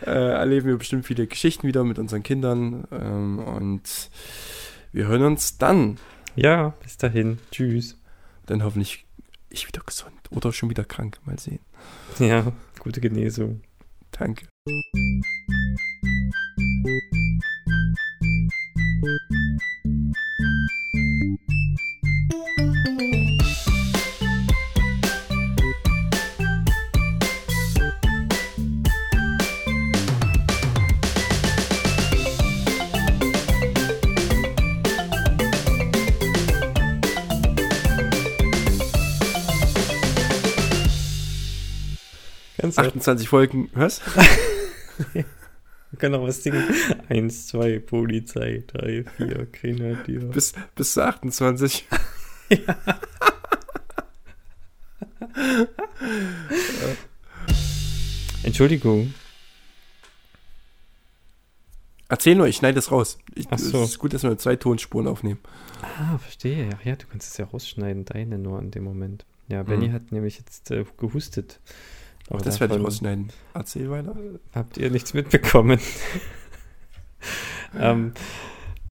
äh, erleben wir bestimmt viele Geschichten wieder mit unseren Kindern. Ähm, und wir hören uns dann. Ja, bis dahin. Tschüss. Dann hoffentlich ich wieder gesund oder schon wieder krank. Mal sehen. Ja, gute Genesung. Danke. Ganz 28 Folgen. Was? (laughs) Wir können noch was singen. Eins, zwei, Polizei, drei, vier, Grenadier. Bis, bis zu 28. (laughs) Entschuldigung. Erzähl nur, ich schneide es raus. Ich, Ach so. Es ist gut, dass wir zwei Tonspuren aufnehmen. Ah, verstehe. Ach ja, du kannst es ja rausschneiden, deine nur an dem Moment. Ja, Benny Mhm. hat nämlich jetzt äh, gehustet. Auch das werde ich davon rausschneiden. Erzähl weiter. Habt ihr nichts mitbekommen? (laughs) ähm,